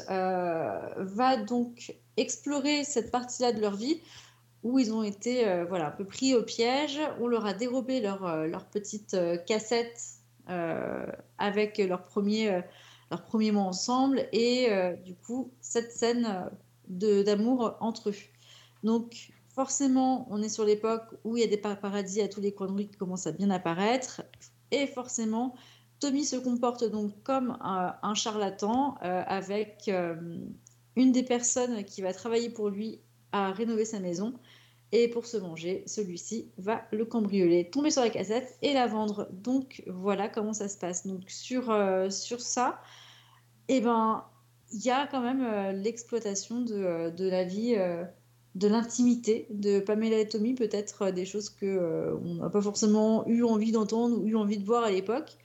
va donc explorer cette partie-là de leur vie où ils ont été euh, voilà, un peu pris au piège. On leur a dérobé leur, euh, petite euh, cassette avec leur premier, leur mois ensemble et du coup cette scène d'amour entre eux. Donc forcément on est sur l'époque où il y a des paparazzis à tous les coins de rue qui commencent à bien apparaître et forcément Tommy se comporte donc comme un, charlatan avec une des personnes qui va travailler pour lui à rénover sa maison et pour se venger, celui-ci va le cambrioler, tomber sur la cassette et la vendre. Donc voilà comment ça se passe. Donc sur, euh, sur ça, eh ben, il y a quand même euh, l'exploitation de, euh, de la vie, euh, de l'intimité de Pamela et Tommy, peut-être des choses que on n'a pas forcément eu envie d'entendre ou eu envie de voir à l'époque,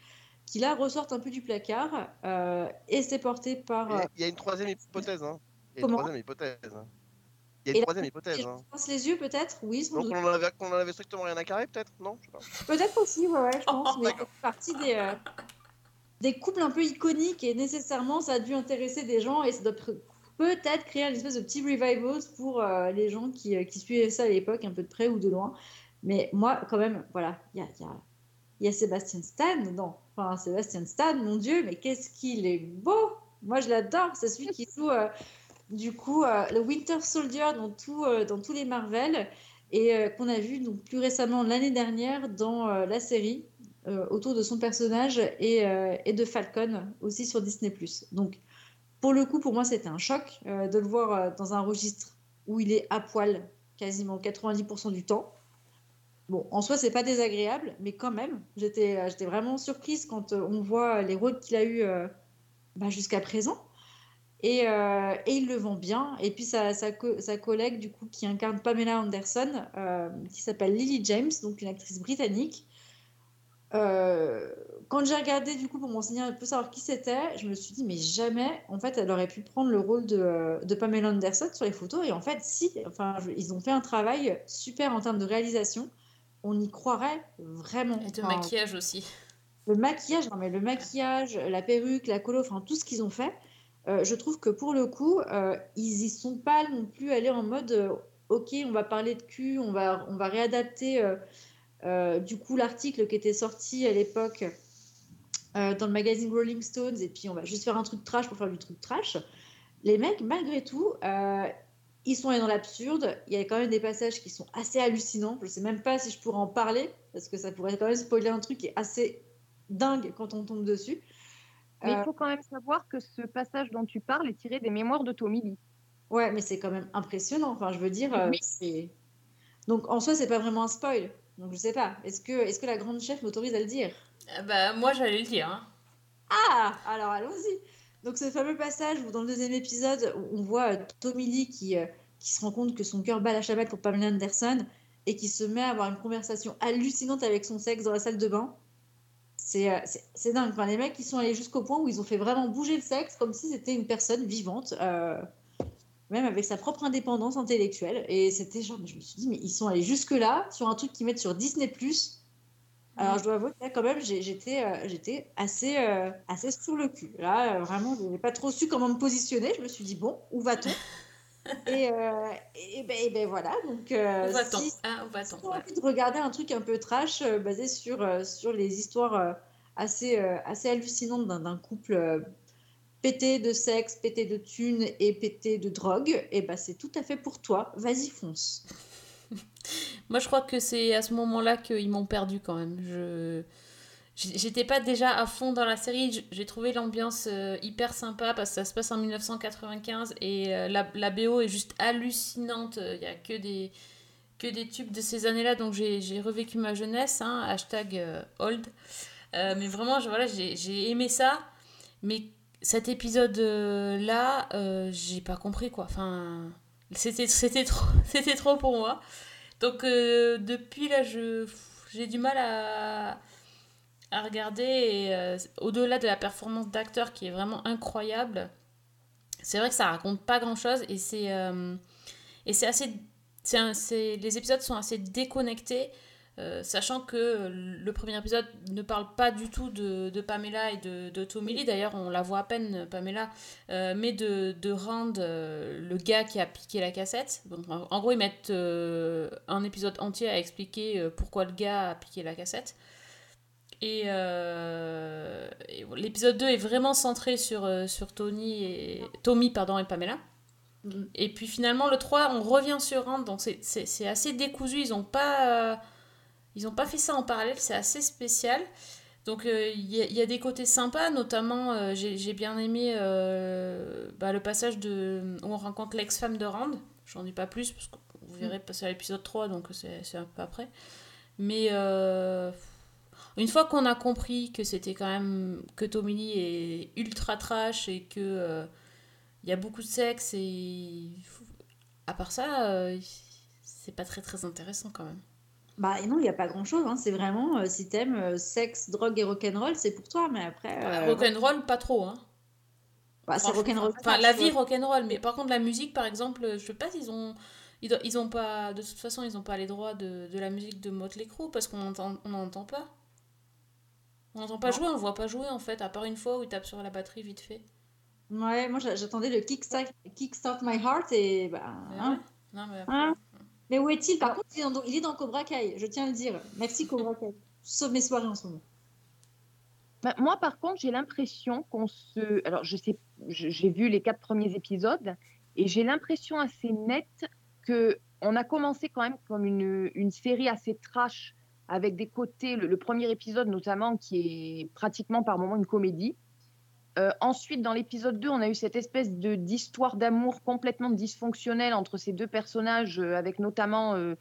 qui là ressortent un peu du placard euh, et c'est porté par. Il y a- il y a une troisième hypothèse. Hein. Il y a une Comment? troisième hypothèse. hein. Il y a Et une la- troisième hypothèse. je hein. pince les yeux peut-être, oui, sans Donc doute. on en, avait, en avait strictement rien à carrer, peut-être Non? Je. Peut-être aussi, ouais, ouais, je pense. mais D'accord. ça fait partie des, euh, des couples un peu iconiques et nécessairement ça a dû intéresser des gens et ça doit peut-être créer une espèce de petit revival pour euh, les gens qui, euh, qui suivaient ça à l'époque, un peu de près ou de loin. Mais moi, quand même, voilà, il y a, il y, a, y a Sébastien Stan dedans. Enfin, Sébastien Stan, mon Dieu, mais qu'est-ce qu'il est beau Moi, je l'adore. C'est celui qui joue, euh, du coup, euh, le Winter Soldier euh, dans tous les Marvel et euh, qu'on a vu donc plus récemment l'année dernière dans la série autour de son personnage et, de Falcon aussi sur Disney+. Donc pour le coup pour moi c'était un choc de le voir dans un registre où il est à poil quasiment 90% du temps. Bon, en soi c'est pas désagréable, mais quand même j'étais vraiment surprise quand on voit les rôles qu'il a eu bah, jusqu'à présent. Et, euh, et il le vend bien. Et puis sa, sa, co- sa collègue du coup qui incarne Pamela Anderson, euh, qui s'appelle Lily James, donc une actrice britannique. Euh, quand j'ai regardé du coup pour m'enseigner un peu savoir qui c'était, je me suis dit mais jamais en fait elle aurait pu prendre le rôle de, de Pamela Anderson sur les photos et en fait si, enfin je- ils ont fait un travail super en termes de réalisation on y croirait vraiment. Et de Enfin, maquillage aussi. le maquillage, non mais le maquillage, la perruque, la colo, enfin tout ce qu'ils ont fait, euh, je trouve que pour le coup, euh, ils y sont pas non plus allés en mode euh, ok, on va parler de cul, on va, réadapter du coup l'article qui était sorti à l'époque dans le magazine Rolling Stones et puis on va juste faire un truc trash pour faire du truc trash. Les mecs, malgré tout, ils sont allés dans l'absurde. Il y a quand même des passages qui sont assez hallucinants. Je sais même pas si je pourrais en parler parce que ça pourrait quand même spoiler un truc qui est assez dingue quand on tombe dessus. Mais Euh, il faut quand même savoir que ce passage dont tu parles est tiré des mémoires de Tommy Lee. Ouais, mais c'est quand même impressionnant. Enfin, je veux dire, euh, Oui. c'est. Donc en soi, c'est pas vraiment un spoil. Donc je sais pas. Est-ce que, est-ce que la grande chef m'autorise à le dire? Ah bah, moi, j'allais le dire. hein. Ah Alors allons-y. Donc ce fameux passage où dans le deuxième épisode, on voit euh, Tommy Lee qui, euh, qui se rend compte que son cœur bat la chamade pour Pamela Anderson et qui se met à avoir une conversation hallucinante avec son sexe dans la salle de bain. C'est euh, c'est- dingue. Enfin, les mecs, ils sont allés jusqu'au point où ils ont fait vraiment bouger le sexe comme si c'était une personne vivante, euh, même avec sa propre indépendance intellectuelle. Et c'était genre, mais je me suis dit, mais ils sont allés jusque-là sur un truc qu'ils mettent sur Disney+. Alors, je dois avouer que là, quand même, j'étais euh, j'étais assez, euh, assez sur le cul. Là, vraiment, je n'ai pas trop su comment me positionner. Je me suis dit, bon, où va-t-on? et, euh, et, ben, et ben voilà. Donc, euh, va-t-on si, tu as Ouais. envie de regarder un truc un peu trash euh, basé sur, euh, sur les histoires euh, assez, assez hallucinantes d'un couple pété de sexe, pété de thunes et pété de drogue, et ben c'est tout à fait pour toi. Vas-y, fonce. Moi, je crois que c'est à ce moment-là qu'ils m'ont perdu quand même. Je j'étais pas déjà à fond dans la série. J'ai trouvé l'ambiance euh, hyper sympa parce que ça se passe en 1995 et euh, la, la BO est juste hallucinante. Il y a que des que des tubes de ces années-là, donc j'ai revécu ma jeunesse. Hein, hashtag euh, old. Euh, mais vraiment, voilà, j'ai j'ai aimé ça. Mais cet épisode-là, euh, j'ai pas compris quoi. Enfin, c'était trop, trop pour moi. Donc euh, depuis là, j'ai du mal à, à regarder et euh, au-delà de la performance d'acteur qui est vraiment incroyable, c'est vrai que ça raconte pas grand-chose et c'est euh, et c'est assez c'est les épisodes sont assez déconnectés. euh, sachant que le premier épisode ne parle pas du tout de, Pamela et de, de Tommy d'ailleurs on la voit à peine Pamela, mais de, de Rand, le gars qui a piqué la cassette. Donc, en, gros, ils mettent un épisode entier à expliquer pourquoi le gars a piqué la cassette. Et, euh, et l'épisode 2 est vraiment centré sur, euh, sur Tony et, Tommy pardon, et Pamela. Mhm. Et puis finalement, le 3, on revient sur Rand, donc c'est- c'est c'est assez décousu. Ils n'ont pas, euh, ils ont pas fait ça en parallèle, c'est assez spécial. Donc euh, il y, a- il y a des côtés sympas, notamment j'ai j'ai bien aimé bah, le passage de, où on rencontre l'ex-femme de Rand. J'en dis pas plus, parce que vous verrez passer à l'épisode 3, donc c'est c'est un peu après. Mais euh, une fois qu'on a compris que c'était quand même que Tommy Lee est ultra trash et que euh, il y a beaucoup de sexe et à part ça, euh, c'est pas très très intéressant quand même. Bah et non, il n'y a pas grand-chose. hein. C'est vraiment, euh, si t'aimes euh, sexe, drogue et rock'n'roll, c'est pour toi. Mais après, euh, Rock'n'roll, pas trop, hein. bah, c'est rock'n'roll. Enfin, la vie rock'n'roll, mais par contre, la musique, par exemple, je sais pas s'ils ont. Ils, ont pas. De toute façon, ils ont pas les droits de, de la musique de Motley Crue parce qu'on entend, on n'entend pas. On n'entend pas Non. jouer, on voit pas jouer en fait, à part une fois où il tape sur la batterie vite fait. Ouais, moi j'a- j'attendais le Kickstart, Kickstart My Heart et bah. Mais hein. ouais. Non, mais après- Hein Mais où est-il? Par contre, il est, dans, il est dans Cobra Kai, je tiens à le dire. Merci Cobra Kai. Sauve mes soirées en ce moment. Bah, moi, par contre, j'ai l'impression qu'on se. Alors, je sais, j'ai vu les quatre premiers épisodes et j'ai l'impression assez nette que on a commencé quand même comme une, une série assez trash avec des côtés. Le, premier épisode, notamment, qui est pratiquement par moments une comédie. Euh, ensuite, dans l'épisode 2, on a eu cette espèce de d'histoire d'amour complètement dysfonctionnelle entre ces deux personnages, euh, avec notamment euh,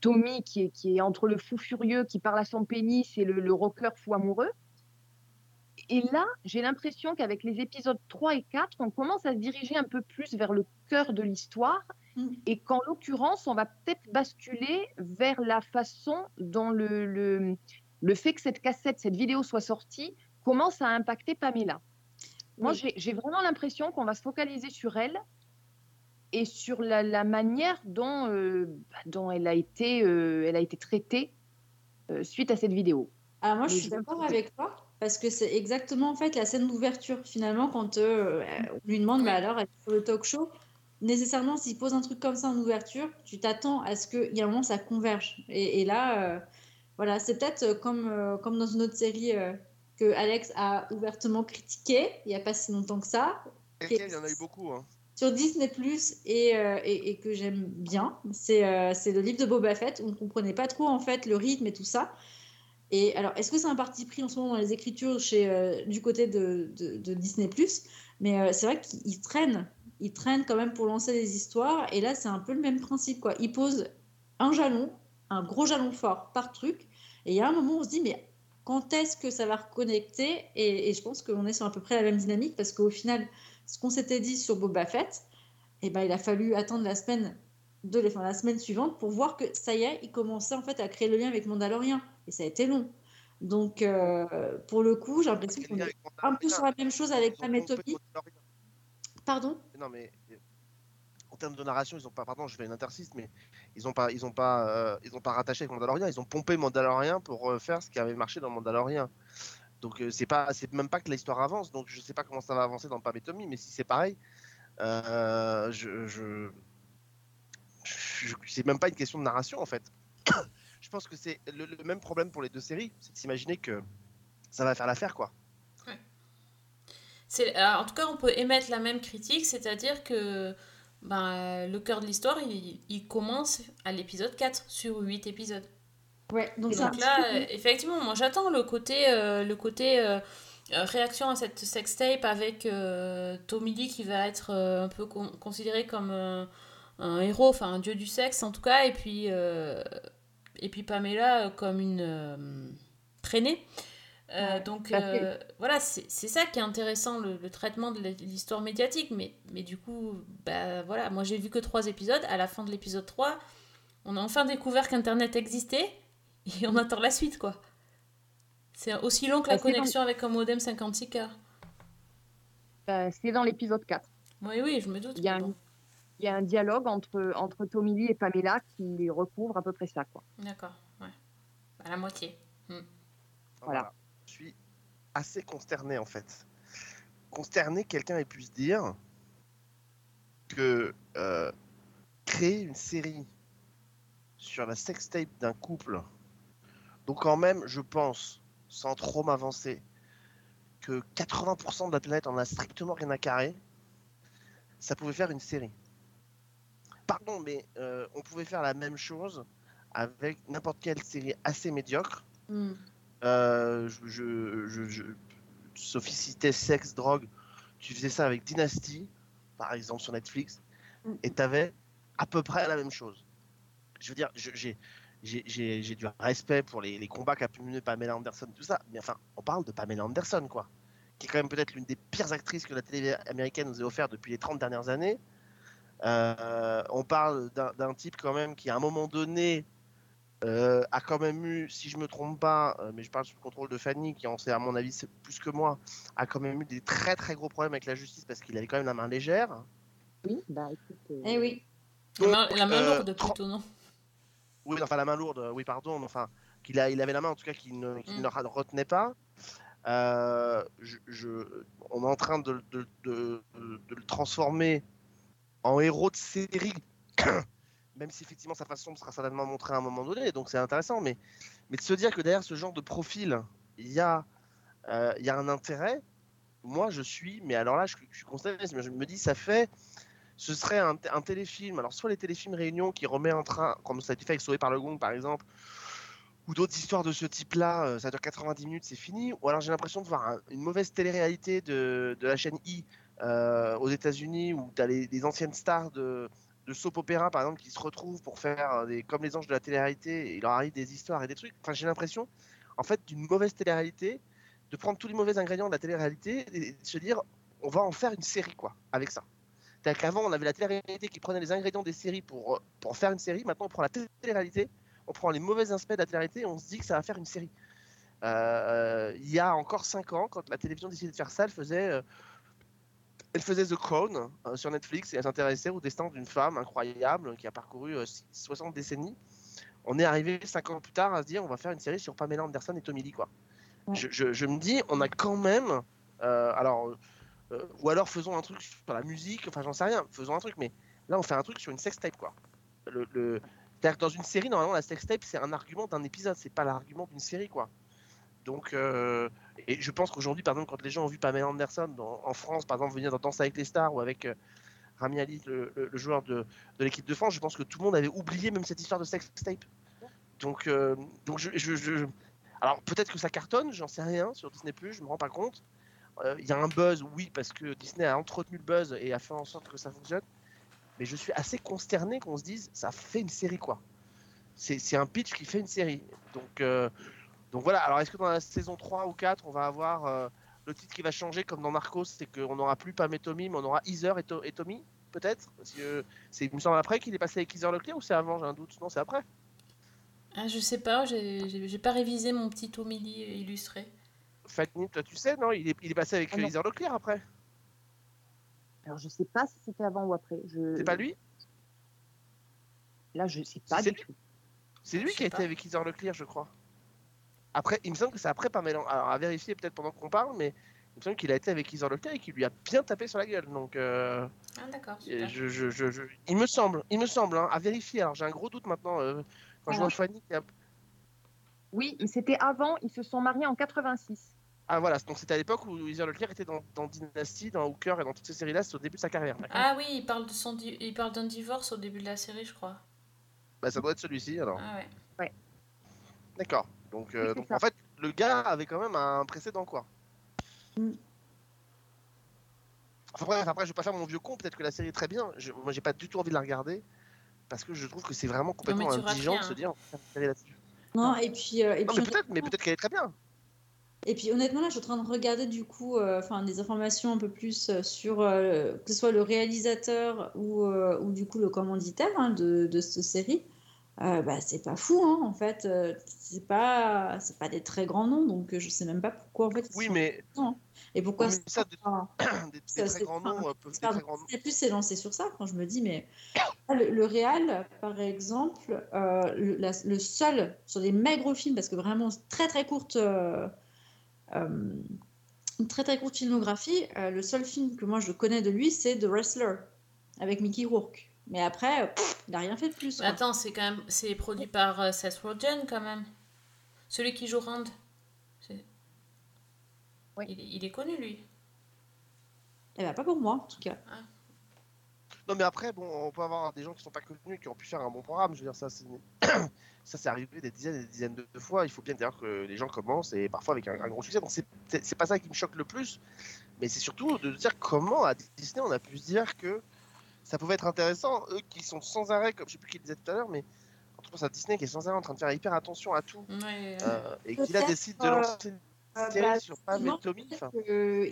Tommy qui est, entre le fou furieux qui parle à son pénis et le, le rocker fou amoureux. Et là, j'ai l'impression qu'avec les épisodes 3 et 4, on commence à se diriger un peu plus vers le cœur de l'histoire. Et qu'en l'occurrence, on va peut-être basculer vers la façon dont le, le, le fait que cette cassette, cette vidéo soit sortie, commence à impacter Pamela. Moi, Oui. j'ai vraiment l'impression qu'on va se focaliser sur elle et sur la, la manière dont, euh, bah, dont elle, a été, euh, elle a été traitée euh, suite à cette vidéo. Alors moi, je Mais suis d'accord avec toi parce que c'est exactement en fait la scène d'ouverture finalement quand euh, on lui demande bah alors être sur le talk show nécessairement s'il pose un truc comme ça en ouverture tu t'attends à ce qu'il y ait un moment ça converge et, et là euh, voilà c'est peut-être euh, comme euh, comme dans une autre série euh, que Alex a ouvertement critiqué il y a pas si longtemps que ça il y en a eu beaucoup. Hein. sur Disney Plus et, et, et que j'aime bien, c'est le livre de Boba Fett où on ne comprenait pas trop en fait le rythme et tout ça. Et alors, est-ce que c'est un parti pris en ce moment dans les écritures chez, du côté de, de, de Disney Plus? Mais c'est vrai qu'ils traînent, ils traînent quand même pour lancer des histoires. Et là, c'est un peu le même principe quoi. Ils posent un jalon, un gros jalon fort par truc. Et il y a un moment où on se dit, mais quand est-ce que ça va reconnecter? Et, et je pense qu'on est sur à peu près la même dynamique parce qu'au final, ce qu'on s'était dit sur Boba Fett, eh ben, il a fallu attendre la semaine de enfin, la semaine suivante pour voir que ça y est, il commençait en fait à créer le lien avec Mandalorian et ça a été long. Donc euh, pour le coup, j'ai l'impression qu'on est un peu sur la même chose avec Ils Non, mais euh, en termes de narration, ils ont pas. Pardon, je fais une interstice, mais ils ont pas, ils ont pas, euh, ils ont pas rattaché avec Mandalorian. Ils ont pompé Mandalorian pour refaire ce qui avait marché dans Mandalorian. Donc euh, c'est pas, c'est même pas que l'histoire avance. Donc je sais pas comment ça va avancer dans Pam et Tommy, mais si c'est pareil, euh, je, je- c'est même pas une question de narration en fait. je pense que c'est le, le même problème pour les deux séries, c'est de s'imaginer que ça va faire l'affaire quoi. C'est, euh, en tout cas, on peut émettre la même critique, c'est-à-dire que ben, le cœur de l'histoire, il, il commence à l'épisode 4 sur 8 épisodes. Ouais, donc donc là, euh, effectivement, moi j'attends le côté, euh, le côté euh, euh, réaction à cette sextape avec euh, Tommy Lee qui va être euh, un peu con- considéré comme euh, un héros, enfin un dieu du sexe en tout cas, et puis, euh, et puis Pamela euh, comme une euh, traînée. Euh, donc euh, voilà, c'est ça qui est intéressant, le, le traitement de l'histoire médiatique. Mais, mais du coup, bah, voilà, moi j'ai vu que trois épisodes. À la fin de l'épisode 3, on a enfin découvert qu'Internet existait et on attend la suite, quoi. C'est aussi long que la Bah, connexion avec un modem 56K. Euh, c'est dans l'épisode 4. Oui, oui, je me doute. Il y a un-. Il y a un dialogue entre, entre Tommy Lee et Pamela qui recouvre à peu près ça. Quoi. D'accord, ouais. À la moitié. Voilà. Assez consterné en fait. Consterné, que quelqu'un ait pu se dire que euh, créer une série sur la sextape d'un couple, donc quand même, je pense, sans trop m'avancer, que 80% de la planète en a strictement rien à carrer, ça pouvait faire une série. Pardon, mais euh, on pouvait faire la même chose avec n'importe quelle série assez médiocre. Hmm. Euh, je, sexe, drogue. Tu faisais ça avec Dynasty, par exemple, sur Netflix, Mm. et tu avais à peu près la même chose. Je veux dire, j'ai du respect pour les, les combats qu'a pu mener Pamela Anderson, tout ça, mais enfin, on parle de Pamela Anderson, quoi, qui est quand même peut-être l'une des pires actrices que la télé américaine nous ait offert depuis les 30 dernières années. Euh, on parle d'un type quand même qui, à un moment donné, euh, a quand même eu, si je me trompe pas, euh, mais je parle sous le contrôle de Fanny, qui en sait à mon avis c'est plus que moi, a quand même eu des très très gros problèmes avec la justice parce qu'il avait quand même la main légère. Oui, bah écoute. euh, Eh oui. La main, Donc, la main lourde, plutôt, non? Oui, enfin la main lourde, oui pardon, mais enfin qu'il a, il avait la main en tout cas qu'il ne, qu'il Mm. ne retenait pas. Euh, je, je- on est en train de, de- de- de- de le transformer en héros de série, même si effectivement sa façon sera certainement montrée à un moment donné, donc c'est intéressant, mais, de se dire que derrière ce genre de profil, il y a, euh, un intérêt, moi je suis, mais alors là je, suis consterné, mais je me dis ça fait, ce serait un, téléfilm, alors soit les téléfilms Réunion qui remet en train, comme ça a été fait avec Sauvé par le Gong par exemple, ou d'autres histoires de ce type-là, euh, ça dure 90 minutes, c'est fini. Ou alors j'ai l'impression de voir un- une mauvaise télé-réalité de, la chaîne I euh, aux États-Unis, où tu les, anciennes stars de, de soap opéra, par exemple, qui se retrouvent pour faire euh, des, comme les anges de la télé-réalité, et il leur arrive des histoires et des trucs. Enfin, j'ai l'impression, en fait, d'une mauvaise télé-réalité, de prendre tous les mauvais ingrédients de la télé-réalité et de se dire, on va en faire une série, quoi, avec ça. C'est-à-dire on avait la télé-réalité qui prenait les ingrédients des séries pour, euh, pour faire une série. Maintenant, on prend la télé-réalité, on prend les mauvais aspects de la télé-réalité et on se dit que ça va faire une série. Euh, il y a encore 5 ans, quand la télévision décidait de faire ça, elle faisait elle faisait The Crown euh, sur Netflix et elle s'intéressait au destin d'une femme incroyable qui a parcouru euh, 60 décennies. On est arrivé 5 ans plus tard à se dire on va faire une série sur Pamela Anderson et Tommy Lee. Quoi. Ouais. Je, je- je me dis, on a quand même. euh, alors, euh, ou alors faisons un truc sur la musique, enfin j'en sais rien, faisons un truc, mais là on fait un truc sur une sextape quoi. Le, le... Dans une série, normalement la sextape c'est un argument d'un épisode, c'est pas l'argument d'une série quoi. Donc, euh, et je pense qu'aujourd'hui, par exemple, quand les gens ont vu Pamela Anderson en France, par exemple, venir dans Danse avec les stars ou avec euh, Rami Ali, le, joueur de, l'équipe de France, je pense que tout le monde avait oublié même cette histoire de sextape. Donc, euh, donc je, alors peut-être que ça cartonne, j'en sais rien sur Disney+, je me rends pas compte. Il y a un buzz, oui, parce que Disney a entretenu le buzz et a fait en sorte que ça fonctionne. Mais je suis assez consterné qu'on se dise, ça fait une série quoi. C'est un pitch qui fait une série. Donc, donc voilà, alors est-ce que dans la saison 3 ou 4, on va avoir euh, le titre qui va changer comme dans Narcos, c'est qu'on n'aura plus Pam et Tommy, mais on aura Heather et, To- et Tommy, peut-être? Parce que c'est, il me semble après qu'il est passé avec Heather Leclerc ou c'est avant, j'ai un doute. Non, c'est après. Ah, je sais pas, j'ai pas révisé mon petit Tommy Lee illustré. Fanny, toi tu sais, non? Il est, il est passé avec Ah. Heather Leclerc après. Alors, je sais pas si c'était avant ou après. Je... C'est pas lui? Là, je sais pas C'est du lui tout. C'est lui Je qui a été avec Heather Leclerc, je crois. Après, il me semble que c'est après Pamela. Alors à vérifier peut-être pendant qu'on parle, mais il me semble qu'il a été avec Heather Leclerc et qu'il lui a bien tapé sur la gueule. Donc, euh, Ah, d'accord. Je, je, je, je- Il me semble, il me semble, hein, à vérifier. Alors j'ai un gros doute maintenant euh, quand je Alors. vois Fanny. qui a- Oui, mais c'était avant. Ils se sont mariés en 86. Ah voilà, donc c'était à l'époque où Heather Leclerc était dans, dans Dynasty, dans Hooker et dans toutes ces séries-là, c'est au début de sa carrière. Ah oui, il parle de son di- il parle d'un divorce au début de la série, je crois. Bah, ça doit être celui-ci alors. Ah ouais. D'accord. Donc, euh, donc en fait, le gars avait quand même un précédent quoi. Mm. Enfin bref, après je vais pas faire mon vieux con, peut-être que la série est très bien. Je, moi j'ai pas du tout envie de la regarder parce que je trouve que c'est vraiment complètement rates indigent de se dire on va faire une série là-dessus. Non, et puis, euh, et Non puis mais peut-être, qu'elle est très bien. Et puis honnêtement, là, je suis en train de regarder du coup euh, enfin, des informations un peu plus euh, sur euh, que ce soit le réalisateur ou, euh, ou du coup le commanditaire hein, de, de cette série. Euh, bah, c'est pas fou, hein, en fait. Euh, c'est pas, c'est pas des très grands noms, donc euh, je sais même pas pourquoi en fait. Oui, mais, hein. Et pourquoi oui, mais ça, des, des Ça, très c'est- grands noms peuvent des très grands noms. Disney Plus s'est lancé sur ça quand je me dis mais le, le Real par exemple euh, le, la- le seul sur des maigres films parce que vraiment très très courte une très très courte filmographie le seul film que moi je connais de lui c'est The Wrestler avec Mickey Rourke mais après pff, il a rien fait de plus quoi. attends, c'est quand même c'est produit par euh, Seth Rogen quand même. Celui qui joue Rand. Oui. Il, est- il est connu lui. Eh ben, pas pour moi en tout cas Non, mais après, bon, on peut avoir des gens qui sont pas connus qui ont pu faire un bon programme. Je veux dire, ça, c'est ça, c'est arrivé des dizaines et des dizaines de, fois. Il faut bien dire que les gens commencent et parfois avec un, un gros succès. Donc, c'est pas ça qui me choque le plus, mais c'est surtout de dire comment à Disney on a pu se dire que ça pouvait être intéressant. Eux qui sont sans arrêt, comme je sais plus qui le disait tout à l'heure, mais quand on pense à Disney qui est sans arrêt en train de faire hyper attention à tout Ouais, euh, et qui là décide de lancer une euh, série bah, sur Pam et Tommy.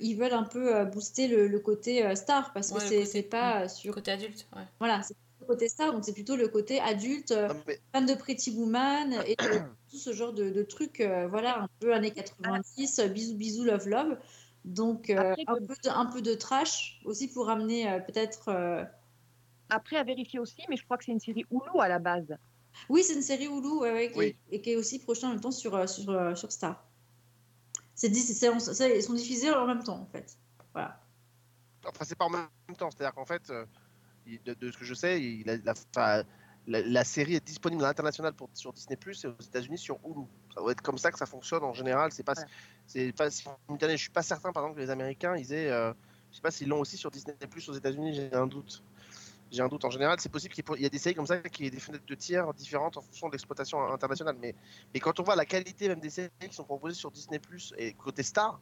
ils veulent un peu euh, booster le, le côté euh, star parce que Ouais, le c'est pas euh, sur côté adulte, ouais. voilà c'est le côté star donc c'est plutôt le côté adulte non, mais fan de Pretty Woman et tout ce genre de, de trucs, euh, voilà, un peu années 90, euh, bisous bisous, love love. Donc euh, Après, un, peu de, un peu de trash aussi pour ramener euh, peut-être. Après, à vérifier aussi, mais je crois que c'est une série Hulu à la base. Oui, c'est une série Hulu ouais, ouais, qui Oui. est- et qui est aussi projetée en même temps sur, euh, sur, euh, sur Star. C'est dit, c'est- c'est- c'est- ils sont diffusés en même temps en fait. Voilà. Enfin, c'est pas en même temps. C'est-à-dire qu'en fait, euh, de, de ce que je sais, il a- la, enfin, la, la série est disponible à l'international pour- sur Disney Plus et aux États-Unis sur Hulu. Ça doit être comme ça que ça fonctionne en général. C'est pas, c'est pas simultané. Je suis pas certain, par exemple, que les Américains, ils aient, euh, je sais pas s'ils l'ont aussi sur Disney Plus aux États-Unis. J'ai un doute. J'ai un doute. En général, c'est possible qu'il y ait- des séries comme ça qui aient des fenêtres de tiers différentes en fonction de l'exploitation internationale. Mais, mais quand on voit la qualité même des séries qui sont proposées sur Disney Plus et côté star,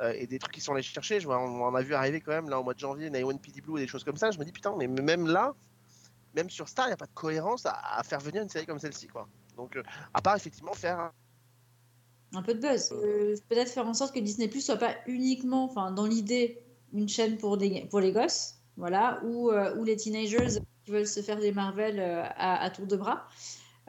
euh, et des trucs qui sont allés chercher. Je vois, on en a vu arriver quand même là au mois de janvier, Naiwan PD Blue et des choses comme ça. Je me dis putain, mais même là, même sur Star, il n'y a pas de cohérence à, à faire venir une série comme celle-ci, quoi. Donc, euh, à part effectivement faire. un- Un peu de buzz. Euh, Peut-être faire en sorte que Disney Plus soit pas uniquement, enfin, dans l'idée, une chaîne pour, des, pour les gosses, voilà, ou, euh, ou les teenagers qui veulent se faire des Marvel euh, à, à tour de bras.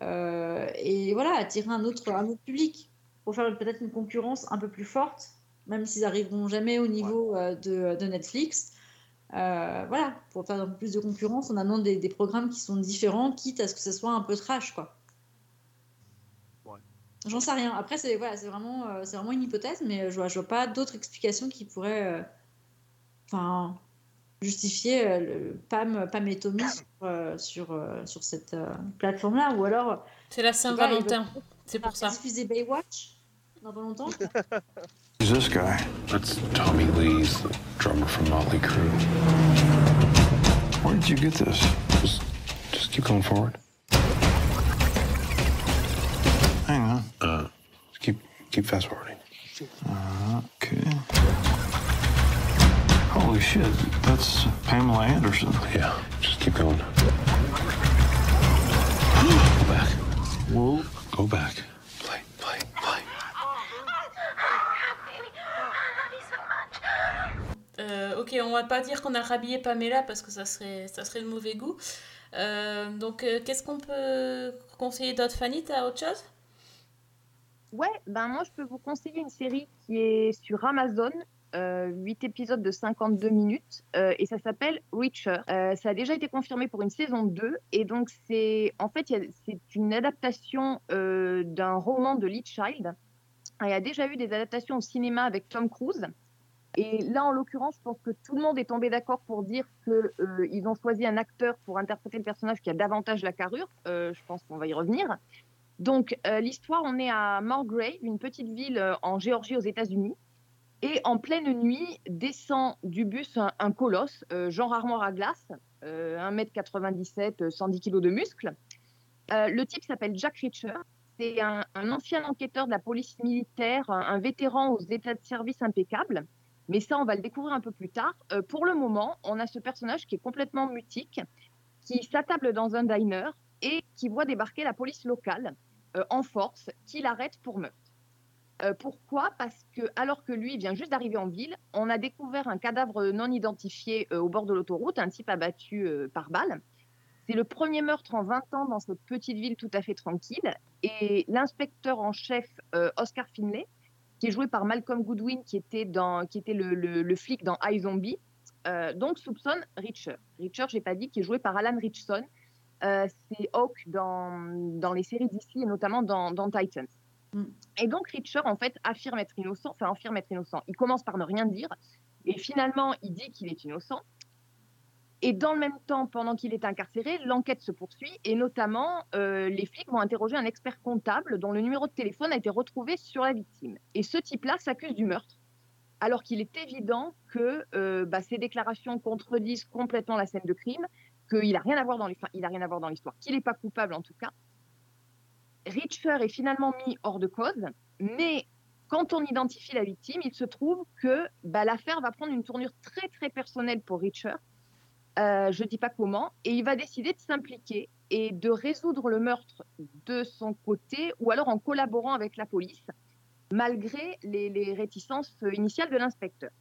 Euh, et voilà, attirer un autre, un autre public pour faire peut-être une concurrence un peu plus forte, même s'ils arriveront jamais au niveau de, de Netflix. Euh, voilà, pour faire un peu plus de concurrence, on demande des, des programmes qui sont différents, quitte à ce que ce soit un peu trash, quoi. Ouais. J'en sais rien. Après, c'est voilà, c'est vraiment, euh, c'est vraiment une hypothèse, mais je vois, je vois pas d'autres explications qui pourraient, euh, enfin, justifier euh, le Pam, Pam et Tommy sur, euh, sur, euh, sur cette plateforme-là, ou alors C'est la Saint-Valentin. C'est pour ça. diffuser Baywatch dans pas longtemps. Who's this guy? That's Tommy Lee's the drummer from Motley Crue. Where did you get this? Just, just keep going forward. Hang on. Uh, keep keep fast forwarding. Okay. Holy shit, that's Pamela Anderson. Yeah, just keep going. Go back. Whoa. Go back. Play, play, play. Euh, ok, on va pas dire qu'on a rhabillé Pamela parce que ça serait, ça serait de mauvais goût. Euh, donc, euh, qu'est-ce qu'on peut conseiller d'autre, Fanny T'as autre chose? Ouais, ben moi je peux vous conseiller une série qui est sur Amazon, 8 épisodes de 52 minutes, euh, et ça s'appelle Reacher. Euh, ça a déjà été confirmé pour une saison 2, et donc c'est en fait c'est une adaptation euh, d'un roman de Lee Child. Il y a déjà eu des adaptations au cinéma avec Tom Cruise. Et là, en l'occurrence, je pense que tout le monde est tombé d'accord pour dire qu'ils ont choisi un acteur pour interpréter le personnage qui a davantage la carrure. Euh, je pense qu'on va y revenir. Donc, euh, l'histoire, on est à Morgrave, une petite ville euh, en Géorgie aux États-Unis. Et en pleine nuit, descend du bus un, colosse, euh, genre armoire à glace, euh, 1m97, euh, 110 kg de muscles. Euh, le type s'appelle Jack Reacher. C'est un, ancien enquêteur de la police militaire, un, un vétéran aux états de service impeccables. Mais ça, on va le découvrir un peu plus tard. Euh, pour le moment, on a ce personnage qui est complètement mutique, qui s'attable dans un diner et qui voit débarquer la police locale euh, en force, qui l'arrête pour meurtre. Euh, pourquoi? Parce que alors que lui vient juste d'arriver en ville, on a découvert un cadavre non identifié euh, au bord de l'autoroute, un type abattu euh, par balle. C'est le premier meurtre en 20 ans dans cette petite ville tout à fait tranquille. Et l'inspecteur en chef, Oscar Finlay, qui est joué par Malcolm Goodwin, qui était, le, flic dans iZombie, euh, donc soupçonne Reacher. Reacher, j'ai pas dit, qui est joué par Alan Richson. C'est Hawk dans, les séries d'ici et notamment dans Titans. Mm. Et donc Reacher, en fait, affirme être innocent, enfin affirme être innocent. Il commence par ne rien dire et finalement, il dit qu'il est innocent. Et dans le même temps, pendant qu'il est incarcéré, l'enquête se poursuit et notamment, euh, les flics vont interroger un expert comptable dont le numéro de téléphone a été retrouvé sur la victime. Et ce type-là s'accuse du meurtre, alors qu'il est évident que euh, bah, ses déclarations contredisent complètement la scène de crime, qu'il n'a rien à voir dans l'histoire, qu'il n'est pas coupable en tout cas. Richer est finalement mis hors de cause, mais quand on identifie la victime, il se trouve que bah, l'affaire va prendre une tournure très très personnelle pour Richer. Euh, je ne dis pas comment, et il va décider de s'impliquer et de résoudre le meurtre de son côté ou alors en collaborant avec la police, malgré les, réticences initiales de l'inspecteur.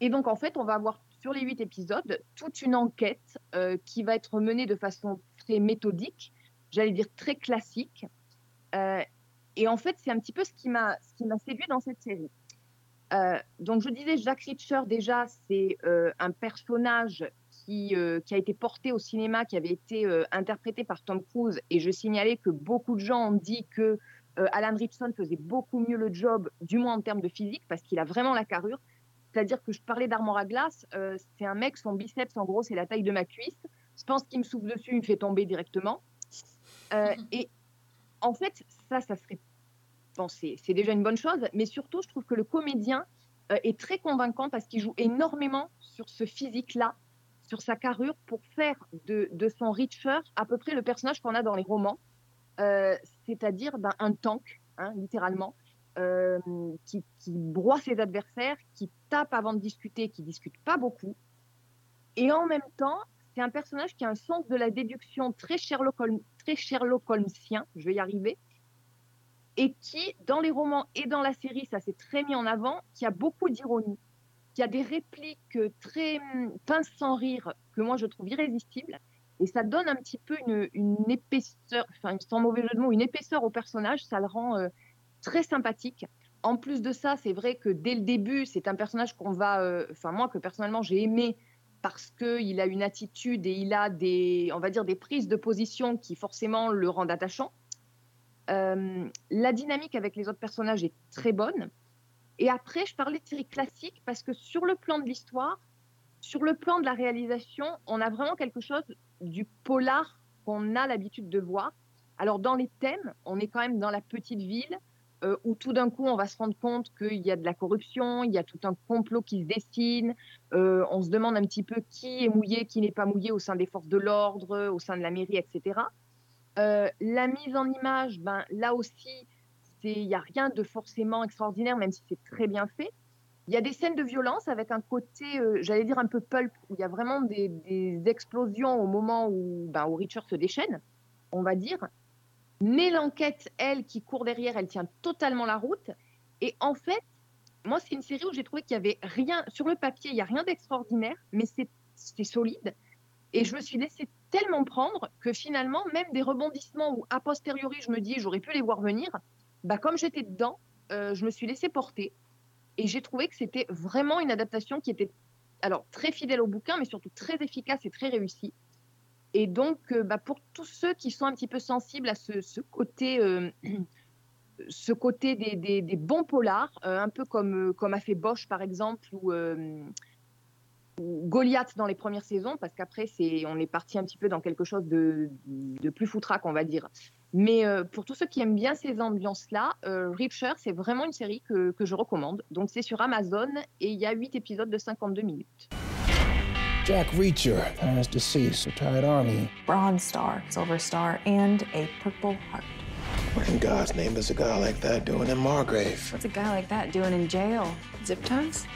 Et donc en fait, on va avoir sur les huit épisodes toute une enquête euh, qui va être menée de façon très méthodique, j'allais dire très classique. Euh, et en fait, c'est un petit peu ce qui m'a séduit dans cette série. Euh, donc, je disais, Jack Reacher, déjà, c'est euh, un personnage qui, a été porté au cinéma, qui avait été interprété par Tom Cruise. Et je signalais que beaucoup de gens ont dit que Alan Richson faisait beaucoup mieux le job, du moins en termes de physique, parce qu'il a vraiment la carrure. C'est-à-dire que je parlais d'armoire à glace, c'est un mec, son biceps, en gros, c'est la taille de ma cuisse. Je pense qu'il me souffle dessus, il me fait tomber directement. Euh, et en fait, ça, ça serait bon, c'est déjà une bonne chose, mais surtout, je trouve que le comédien euh, est très convaincant parce qu'il joue énormément sur ce physique-là, sur sa carrure, pour faire de, de son Richer à peu près le personnage qu'on a dans les romans, euh, c'est-à-dire ben, un tank, hein, littéralement, qui, qui broie ses adversaires, qui tape avant de discuter, qui discute pas beaucoup. Et en même temps, c'est un personnage qui a un sens de la déduction très Sherlock, Holmes, très Sherlock Holmesien, je vais y arriver, et qui, dans les romans et dans la série, ça s'est très mis en avant, qui a beaucoup d'ironie, qui a des répliques très hum, pince sans rire, que moi je trouve irrésistibles, et ça donne un petit peu une, une épaisseur, enfin sans mauvais jeu de mots, une épaisseur au personnage, ça le rend euh, très sympathique. en plus de ça, c'est vrai que dès le début, c'est un personnage qu'on va, euh, enfin moi que personnellement j'ai aimé parce qu'il a une attitude et il a des, on va dire, des prises de position qui forcément le rendent attachant. Euh, la dynamique avec les autres personnages est très bonne. Et après, je parlais de série classique parce que sur le plan de l'histoire, sur le plan de la réalisation, on a vraiment quelque chose du polar qu'on a l'habitude de voir. Alors dans les thèmes, on est quand même dans la petite ville euh, où tout d'un coup on va se rendre compte qu'il y a de la corruption, il y a tout un complot qui se dessine, euh, on se demande un petit peu qui est mouillé, qui n'est pas mouillé au sein des forces de l'ordre, au sein de la mairie, etc. Euh, la mise en image, ben, là aussi, il n'y a rien de forcément extraordinaire, même si c'est très bien fait. Il y a des scènes de violence avec un côté, euh, j'allais dire un peu pulp, où il y a vraiment des, explosions au moment où, ben, où Richard se déchaîne, on va dire. Mais l'enquête, elle, qui court derrière, elle tient totalement la route. Et en fait, moi, c'est une série où j'ai trouvé qu'il y avait rien, sur le papier, il n'y a rien d'extraordinaire, mais c'est c'est solide. Et je me suis laissée tellement prendre que finalement, même des rebondissements où a posteriori, je me dis, j'aurais pu les voir venir, bah, comme j'étais dedans, euh, je me suis laissée porter. Et j'ai trouvé que c'était vraiment une adaptation qui était alors très fidèle au bouquin, mais surtout très efficace et très réussie. Et donc, euh, bah, pour tous ceux qui sont un petit peu sensibles à ce, côté, euh, ce côté des, bons polars, euh, un peu comme, a fait Bosch par exemple, ou, Goliath dans les premières saisons, parce qu'après, on est parti un petit peu dans quelque chose de, plus foutraque, on va dire. Mais pour tous ceux qui aiment bien ces ambiances-là, Reacher, c'est vraiment une série que, que je recommande. Donc, c'est sur Amazon et il y a 8 épisodes de 52 minutes. Jack Reacher, past deceased, retired Army. Bronze Star, Silver Star, and a Purple Heart. What in God's name is a guy like that doing in Margrave? What's a guy like that doing in jail? Zip ties?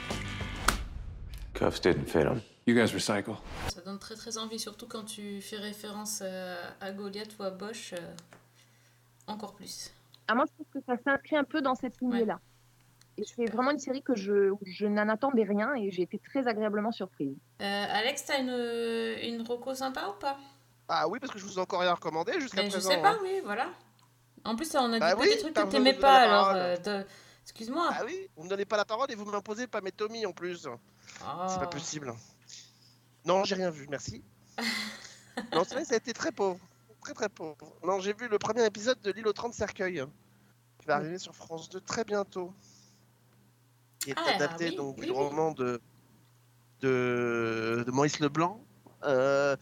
Cuffs didn't fit him. You guys recycle? Ça donne très très envie, surtout quand tu fais référence à, à Goliath ou à Bosch. euh, encore plus. Ah, moi, je trouve que ça s'inscrit un peu dans cette lignée-là. Et c'est vraiment une série que je, je n'en attendais rien et j'ai été très agréablement surprise. Euh, Alex, t'as une, une roco sympa ou pas? Ah oui, parce que je vous ai encore rien recommandé jusqu'à Mais Je présent. sais pas, hein. oui, voilà. En plus, on a dit Bah pas oui, des trucs que voulu t'aimais me pas, alors... euh, Excuse-moi. Ah oui, vous me donnez pas la parole et vous m'imposez pas mes Tommy en plus. C'est pas Oh. possible. Non, j'ai rien vu, merci. non, c'est vrai, ça a été très pauvre. Très très pauvre. Non, j'ai vu le premier épisode de l'île aux 30 cercueils. Qui va arriver sur France 2 très bientôt. Qui est Ah, adapté oui, donc oui, du oui. roman de, de, de Maurice Leblanc. euh,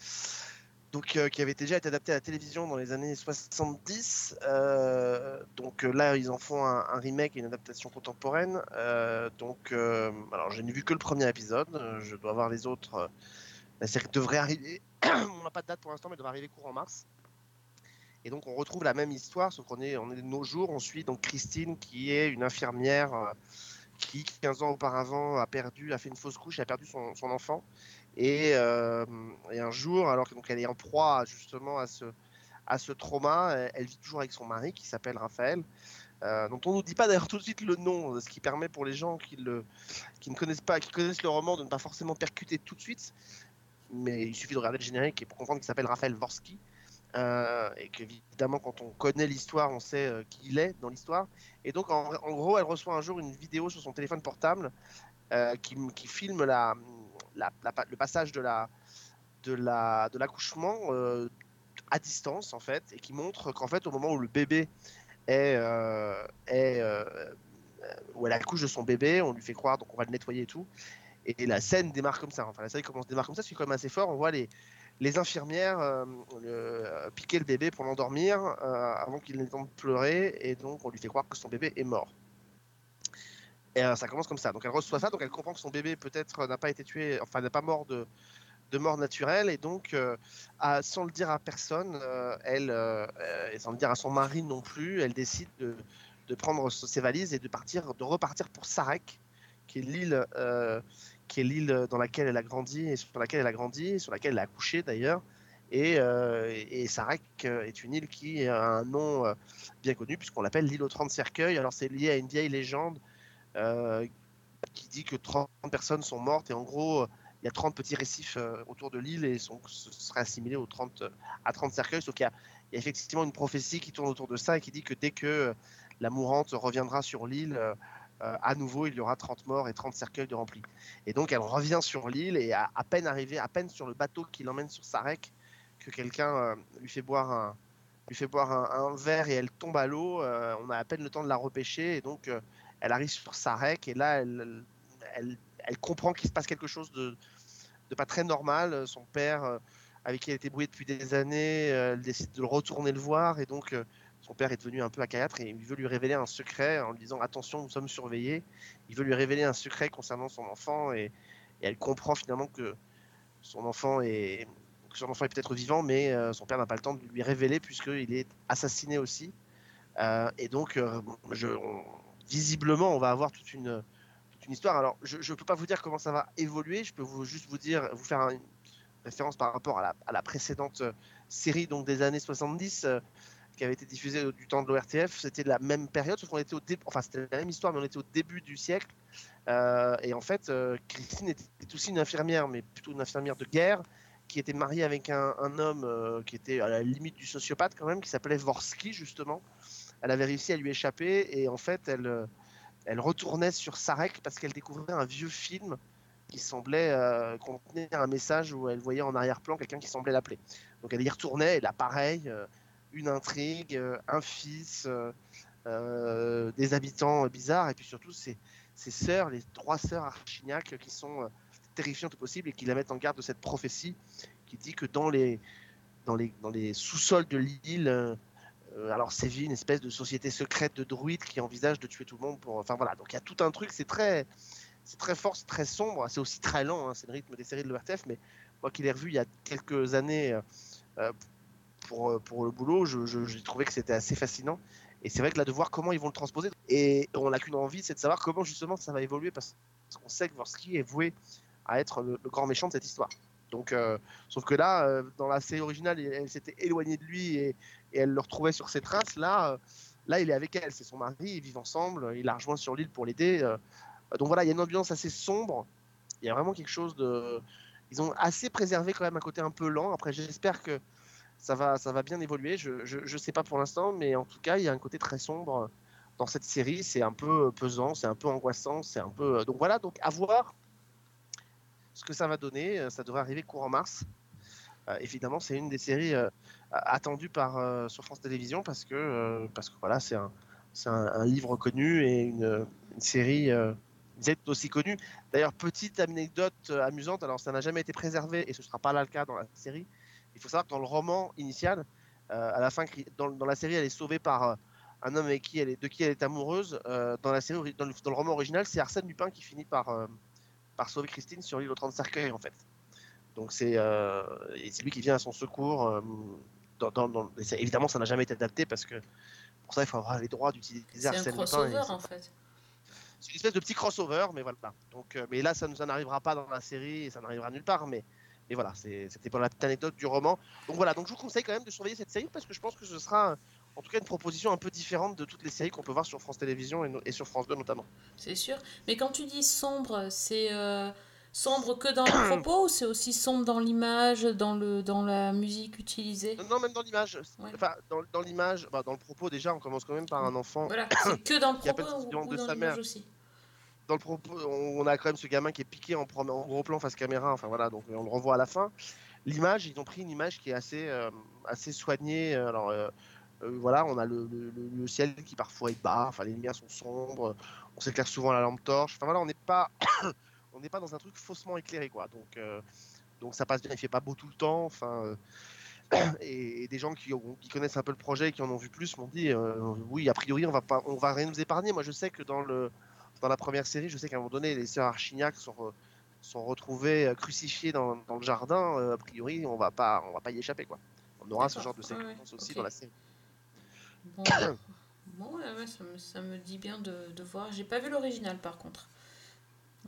donc, euh, qui avait déjà été adapté à la télévision dans les années 70. euh, donc là, ils en font un, un remake et une adaptation contemporaine. donc, alors, je n'ai vu que le premier épisode. Je dois voir les autres. la série devrait arriver. on n'a pas de date pour l'instant, mais elle devrait arriver courant mars. Et donc, on retrouve la même histoire, sauf qu'on est, on est de nos jours. On suit donc Christine, qui est une infirmière qui, 15 ans auparavant, a perdu, a fait une fausse couche, a perdu son, son enfant. Et, euh, et un jour, alors que donc elle est en proie justement à ce, à ce trauma, elle, elle vit toujours avec son mari qui s'appelle Raphaël, euh, dont on ne nous dit pas d'ailleurs tout de suite le nom, ce qui permet pour les gens qui, le, qui ne connaissent pas, qui connaissent le roman, de ne pas forcément percuter tout de suite. Mais il suffit de regarder le générique pour comprendre qu'il s'appelle Raphaël Vorsky. Euh, et qu'évidemment, quand on connaît l'histoire, on sait euh, qui il est dans l'histoire. Et donc, en, gros, elle reçoit un jour une vidéo sur son téléphone portable euh, qui, filme le passage de la de la de l'accouchement euh, à distance en fait et qui montre qu'en fait au moment où le bébé est, où elle accouche de son bébé on lui fait croire donc on va le nettoyer et tout et la scène démarre comme ça enfin la série commence démarre comme ça c'est quand même assez fort on voit les les infirmières euh, le- euh, piquer le bébé pour l'endormir euh, avant qu'il n'ait le temps de pleurer et donc on lui fait croire que son bébé est mort et ça commence comme ça. Donc elle reçoit ça, donc elle comprend que son bébé peut-être n'a pas été tué, enfin n'est pas mort de, de mort naturelle, et donc sans le dire à personne, elle, et sans le dire à son mari non plus, elle décide de, de prendre ses valises et de partir, de repartir pour Sarek, qui est l'île, qui est l'île dans laquelle elle a grandi et sur laquelle elle a grandi, sur laquelle elle a accouché d'ailleurs. Et, euh, Sarek euh, est une île qui a un nom euh, bien connu puisqu'on l'appelle l'île aux 30 cercueils. Alors c'est lié à une vieille légende qui dit que 30 personnes sont mortes et en gros il y a 30 petits récifs autour de l'île et sont, ce serait assimilé aux 30, euh, à 30 cercueils sauf qu'il y, a- il y a effectivement une prophétie qui tourne autour de ça et qui dit que dès que la mourante reviendra sur l'île. Euh, à nouveau, il y aura 30 morts et 30 cercueils de remplis. Et donc, elle revient sur l'île et à, peine arrivée, à peine sur le bateau qui l'emmène sur Sarek, que quelqu'un euh, lui fait boire un, lui fait boire un, verre et elle tombe à l'eau. euh, on a à peine le temps de la repêcher et donc elle arrive sur Sarek et là, elle, elle, elle comprend qu'il se passe quelque chose de, de pas très normal. Son père, avec qui elle était brouillée depuis des années, elle décide de retourner le voir et donc son père est devenu un peu acariâtre et il veut lui révéler un secret en lui disant attention, nous sommes surveillés. Il veut lui révéler un secret concernant son enfant et, elle comprend finalement que son enfant est, que son enfant est peut-être vivant, mais euh, son père n'a pas le temps de lui révéler puisqu'il est assassiné aussi. Euh, et donc, euh, visiblement, on va avoir toute une, histoire. Alors, je ne peux pas vous dire comment ça va évoluer. Je peux vous, juste vous dire, vous faire un- une référence par rapport à la, à la précédente série donc des années 70 euh, qui avait été diffusée au- du temps de l'ORTF. C'était la même période, sauf qu'on était au début. Enfin, c'était la même histoire, mais on était au début du siècle. Euh, et en fait, euh, Christine était aussi une infirmière, mais plutôt une infirmière de guerre, qui était mariée avec un, homme euh, qui était à la limite du sociopathe quand même, qui s'appelait Vorsky justement. Elle avait réussi à lui échapper et en fait, elle, elle retournait sur Sarek parce qu'elle découvrait un vieux film qui semblait contenir un message où elle voyait en arrière-plan quelqu'un qui semblait l'appeler. Donc elle y retournait et là, pareil, une intrigue, euh, un fils, euh, euh, des habitants bizarres et puis surtout ses, ses sœurs, les trois sœurs Archignac qui sont terrifiantes au possible et qui la mettent en garde de cette prophétie qui dit que dans les, dans les, dans les sous-sols de l'île, alors sévit une espèce de société secrète de druides qui envisage de tuer tout le monde pour. Enfin voilà, donc il y a tout un truc, c'est très, c'est très fort, c'est très sombre, c'est aussi très lent, hein, c'est le rythme des séries de l'ORTF, mais moi qui l'ai revu il y a quelques années pour, euh, pour le boulot, je- je- j'ai trouvé que c'était assez fascinant. Et c'est vrai que là, de voir comment ils vont le transposer, et on n'a qu'une envie, c'est de savoir comment justement ça va évoluer, parce qu'on sait que Vorsky est voué à être le, le grand méchant de cette histoire. Donc, euh, sauf que là, euh, dans la série originale, elle, s'était éloignée de lui et, elle le retrouvait sur ses traces. Là, là, il est avec elle, c'est son mari, ils vivent ensemble, il la rejoint sur l'île pour l'aider. donc voilà, il y a une ambiance assez sombre. Il y a vraiment quelque chose de. Ils ont assez préservé quand même un côté un peu lent. Après, j'espère que ça va, ça va bien évoluer. Je, je sais pas pour l'instant, mais en tout cas, il y a un côté très sombre dans cette série. C'est un peu pesant, c'est un peu angoissant, c'est un peu. Donc voilà, donc à voir ce que ça va donner. Euh, Ça devrait arriver courant mars. Euh, évidemment, c'est une des séries euh, attendues par, euh, sur France Télévisions parce que, euh, parce que voilà, c'est un, un, un livre connu et une, une série euh, série aussi connue. D'ailleurs, petite anecdote euh, amusante, alors ça n'a jamais été préservé et ce ne sera pas là le cas dans la série. Il faut savoir que dans le roman initial, euh, à la fin, dans, dans la série, elle est sauvée par euh, un homme avec qui elle est, de qui elle est amoureuse. Euh, dans, la série, dans, le, dans le roman original, c'est Arsène Lupin qui finit par, par sauver Christine sur l'île aux 30 cercueils, en fait. Donc c'est euh, c'est lui qui vient à son secours. euh, dans, dans- dans- et c'est- évidemment, ça n'a jamais été adapté parce que pour ça, il faut avoir les droits d'utiliser C'est un Arsène Lupin. et crossover c'est- en fait. c'est une espèce de petit crossover, mais voilà. Donc, euh, mais là, ça, nous- ça n'arrivera pas dans la série et ça n'arrivera nulle part. Mais, mais voilà, c'était pour la petite anecdote du roman. Donc voilà, donc je vous conseille quand même de surveiller cette série parce que je pense que ce sera, en tout cas, une proposition un peu différente de toutes les séries qu'on peut voir sur France Télévisions et, no- et sur France 2 notamment. C'est sûr. Mais quand tu dis sombre, c'est euh, sombre que dans le propos ou c'est aussi sombre dans l'image, dans, le, dans la musique utilisée? Non, non, même dans l'image. Enfin, dans, dans l'image, bah, dans le propos déjà, on commence quand même par un enfant. Voilà, c'est que dans le propos ou, ou de dans sa l'image mère. aussi on a quand même ce gamin qui est piqué en, en gros plan face caméra. Enfin voilà, donc on le revoit à la fin. L'image, ils ont pris une image qui est assez, euh, assez soignée. Alors euh, euh, voilà, on a le, ciel qui parfois est bas. Enfin les lumières sont sombres. On s'éclaire souvent à la lampe torche. Enfin voilà, on n'est pas, on n'est pas dans un truc faussement éclairé quoi. Donc euh, donc ça passe bien. Il fait pas beau tout le temps. Enfin. euh, et, des gens qui, connaissent un peu le projet et qui en ont vu plus m'ont dit euh, oui a priori on va pas on va rien nous épargner moi je sais que dans le dans la première série, je sais qu'à un moment donné, les sœurs Archignac sont, re- sont retrouvées euh, crucifiées dans, dans le jardin. Euh, a priori, on va pas, on va pas y échapper, quoi. On aura ce genre de ouais, séquence aussi ok. dans la série. Bon, bon ouais, ouais, ça, me, ça me dit bien de, de voir. J'ai pas vu l'original par contre.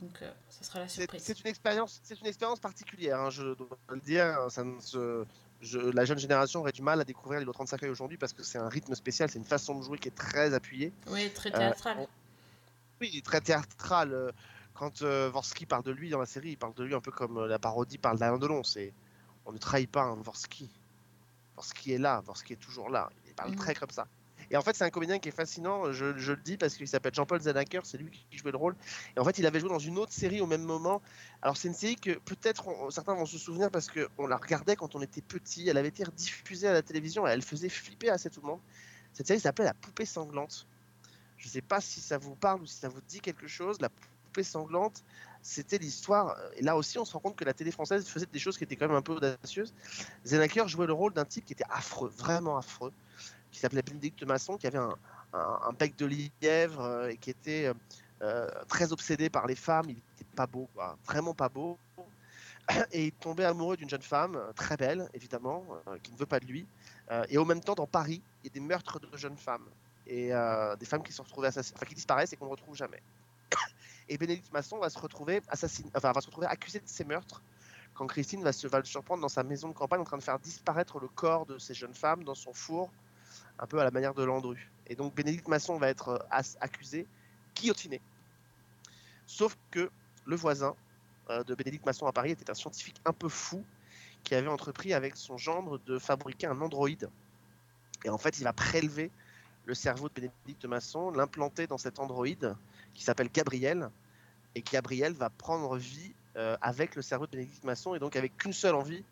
Donc euh, ça sera la surprise. c'est une expérience, c'est une expérience particulière. hein, je dois le dire. Ça ne se- je- la jeune génération aurait du mal à découvrir les 35 feuilles aujourd'hui parce que c'est un rythme spécial, c'est une façon de jouer qui est très appuyée. Oui, très Euh, théâtral. on- Oui, il est très théâtral. euh, Quand euh, Vorsky parle de lui dans la série, il parle de lui un peu comme euh, la parodie parle d'Alain Delon. C'est, on ne trahit pas un Vorsky. Vorsky est là, Vorsky est toujours là. Il parle Mhm. très comme ça. Et en fait, c'est un comédien qui est fascinant, je, je le dis parce qu'il s'appelle Jean-Paul Zanacker, c'est lui qui jouait le rôle. Et en fait, il avait joué dans une autre série au même moment. Alors, c'est une série que peut-être certains vont se souvenir parce qu'on la regardait quand on était petit. Elle avait été diffusée à la télévision et elle faisait flipper assez tout le monde. Cette série s'appelait La Poupée Sanglante. Je ne sais pas si ça vous parle ou si ça vous dit quelque chose. La Poupée Sanglante, c'était l'histoire. Et là aussi, on se rend compte que la télé française faisait des choses qui étaient quand même un peu audacieuses. Zenacker jouait le rôle d'un type qui était affreux, vraiment affreux, qui s'appelait Bénédicte Masson, qui avait un, bec de lièvre euh, et qui était euh, euh, très obsédé par les femmes. Il était pas beau, quoi, vraiment pas beau. Et il tombait amoureux d'une jeune femme, euh, très belle, évidemment, euh, qui ne veut pas de lui. Euh, et au même temps, dans Paris, il y a des meurtres de jeunes femmes. Et euh, des femmes qui assassinées, enfin qui disparaissent et qu'on ne retrouve jamais. Et Bénédicte Masson va se retrouver assassiné, enfin va se retrouver accusé de ces meurtres quand Christine va, se, va le surprendre dans sa maison de campagne en train de faire disparaître le corps de ces jeunes femmes dans son four, un peu à la manière de Landru. Et donc Bénédicte Masson va être euh, as- accusé, guillotiné. Sauf que le voisin euh, de Bénédicte Masson à Paris était un scientifique un peu fou qui avait entrepris avec son gendre de fabriquer un androïde. Et en fait, il va prélever le cerveau de Bénédicte Masson, l'implanter dans cet androïde qui s'appelle Gabriel. Et Gabriel va prendre vie euh, avec le cerveau de Bénédicte Masson et donc avec qu'une seule envie,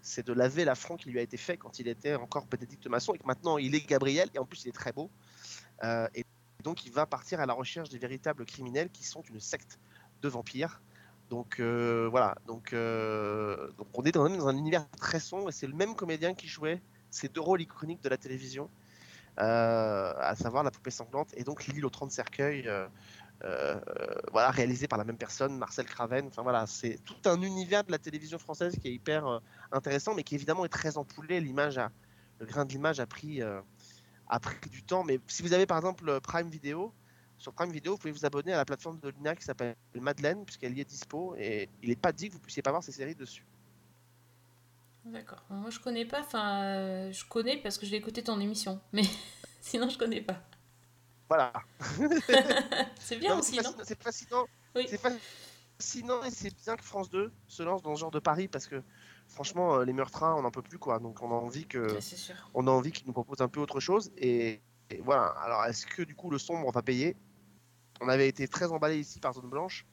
c'est de laver l'affront qui lui a été fait quand il était encore Bénédicte Masson et que maintenant il est Gabriel et en plus il est très beau. Euh, et donc il va partir à la recherche des véritables criminels qui sont une secte de vampires. Donc euh, voilà, donc, donc on est dans, dans un univers très sombre et c'est le même comédien qui jouait ces deux rôles iconiques de la télévision, à savoir La Poupée Sanglante et donc L'île aux 30 cercueils, euh, euh, voilà, réalisé par la même personne, Marcel Craven. Enfin voilà, c'est tout un univers de la télévision française qui est hyper euh, intéressant, mais qui évidemment est très ampoulé. L'image le grain de l'image a pris, euh, a pris du temps. Mais si vous avez par exemple Prime Video, sur Prime Video, vous pouvez vous abonner à la plateforme de Lina qui s'appelle Madeleine, puisqu'elle y est dispo, et il n'est pas dit que vous puissiez pas voir ces séries dessus. D'accord. Moi, je connais pas. Enfin, euh, je connais parce que je l'ai écouté ton émission. Mais sinon, je connais pas. Voilà. c'est bien Non, aussi, c'est non fascinant- C'est fascinant. Oui. C'est fascinant et c'est bien que France 2 se lance dans ce genre de pari parce que franchement, euh, les meurtrins, on n'en peut plus quoi. Donc on a envie que, Ouais, c'est sûr. on a envie qu'ils nous proposent un peu autre chose. Et, et voilà. Alors est-ce que du coup le sombre va payer? On avait été très emballé ici par Zone Blanche.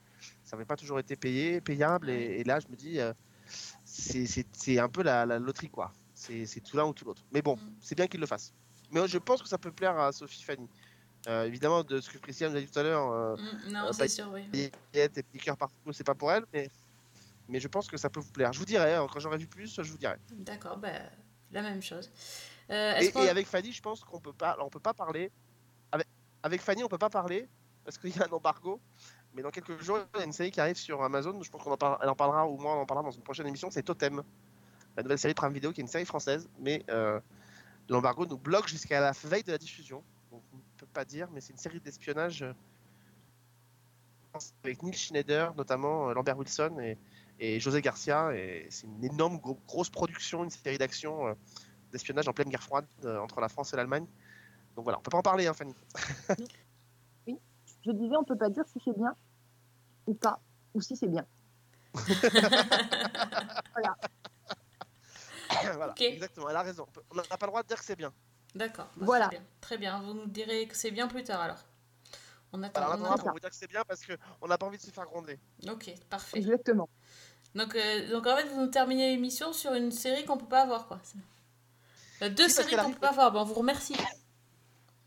Ça n'avait pas toujours été payé, payable. Et, et là, je me dis, euh, c'est- un peu la, la loterie quoi. C'est tout l'un ou tout l'autre. Mais bon, Mm. c'est bien qu'ils le fassent. Mais je pense que ça peut plaire à Sophie Fanny. Euh, évidemment, de ce que Christiane nous a dit tout à l'heure, euh, Mm, non, euh, c'est pas- sûr, oui. et partout, c'est pas pour elle, mais, mais je pense que ça peut vous plaire. Je vous dirai, hein, quand j'aurai vu plus, je vous dirai. D'accord, bah, la même chose. Euh, et avec Fanny, je pense qu'on peut pas, on peut pas parler. Avec, avec Fanny, on peut pas parler parce qu'il y a un embargo. Mais dans quelques jours, il y a une série qui arrive sur Amazon. Je pense qu'on en, parlera, ou moi on en parlera dans une prochaine émission. C'est Totem, la nouvelle série Prime Video, qui est une série française, mais euh, l'embargo nous bloque jusqu'à la veille de la diffusion. Donc on ne peut pas dire, mais c'est une série d'espionnage euh, avec Neil Schneider, notamment euh, Lambert Wilson et, José Garcia. Et c'est une énorme gro- grosse production, une série d'action euh, d'espionnage en pleine guerre froide entre la France et l'Allemagne. Donc voilà, on peut pas en parler, hein, Fanny. Je disais, on peut pas dire si c'est bien ou pas, ou si c'est bien. voilà, Ok. exactement, elle a raison. On n'a pas le droit de dire que c'est bien. D'accord. bah, Voilà. bien. Très bien. Vous nous direz que c'est bien plus tard alors. On attend. Voilà, on on attend. pour vous dire que c'est bien parce qu'on n'a pas envie de se faire gronder. Ok, parfait. Exactement. Donc, euh, donc en fait, vous nous terminez l'émission sur une série qu'on peut pas avoir, quoi. Euh, deux séries qu'on arrive- peut pas avoir. Bon, on vous remercie.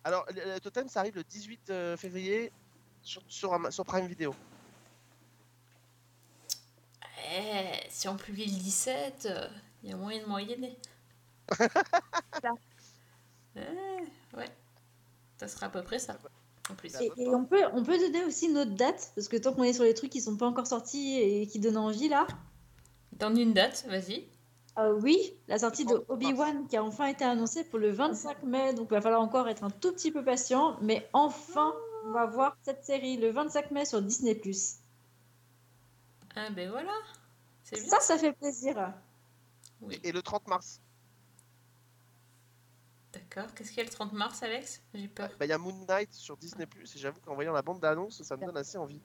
Alors, le, le Totem, ça arrive le 18 euh, février sur, sur, sur Prime Video. Eh, si on publie le 17, il y a moyen de moyenner. Eh, ouais. Ça sera à peu près ça. En plus. Ça Et, et on, peut, on peut donner aussi notre date, parce que tant qu'on est sur les trucs qui sont pas encore sortis et qui donnent envie là. Donne une date, vas-y. Euh, oui, la sortie de 30 Obi-Wan qui a enfin été annoncée pour le 25 mai, donc il va falloir encore être un tout petit peu patient, mais enfin on va voir cette série le 25 mai sur Disney+. Ah ben voilà. C'est bien. Ça, ça fait plaisir. Oui. Et le 30 mars, D'accord. Qu'est-ce qu'il y a le 30 mars, Alex? J'ai peur. bah, il y a Moon Knight sur Disney+. Et j'avoue qu'en voyant la bande d'annonce, ça me donne assez envie.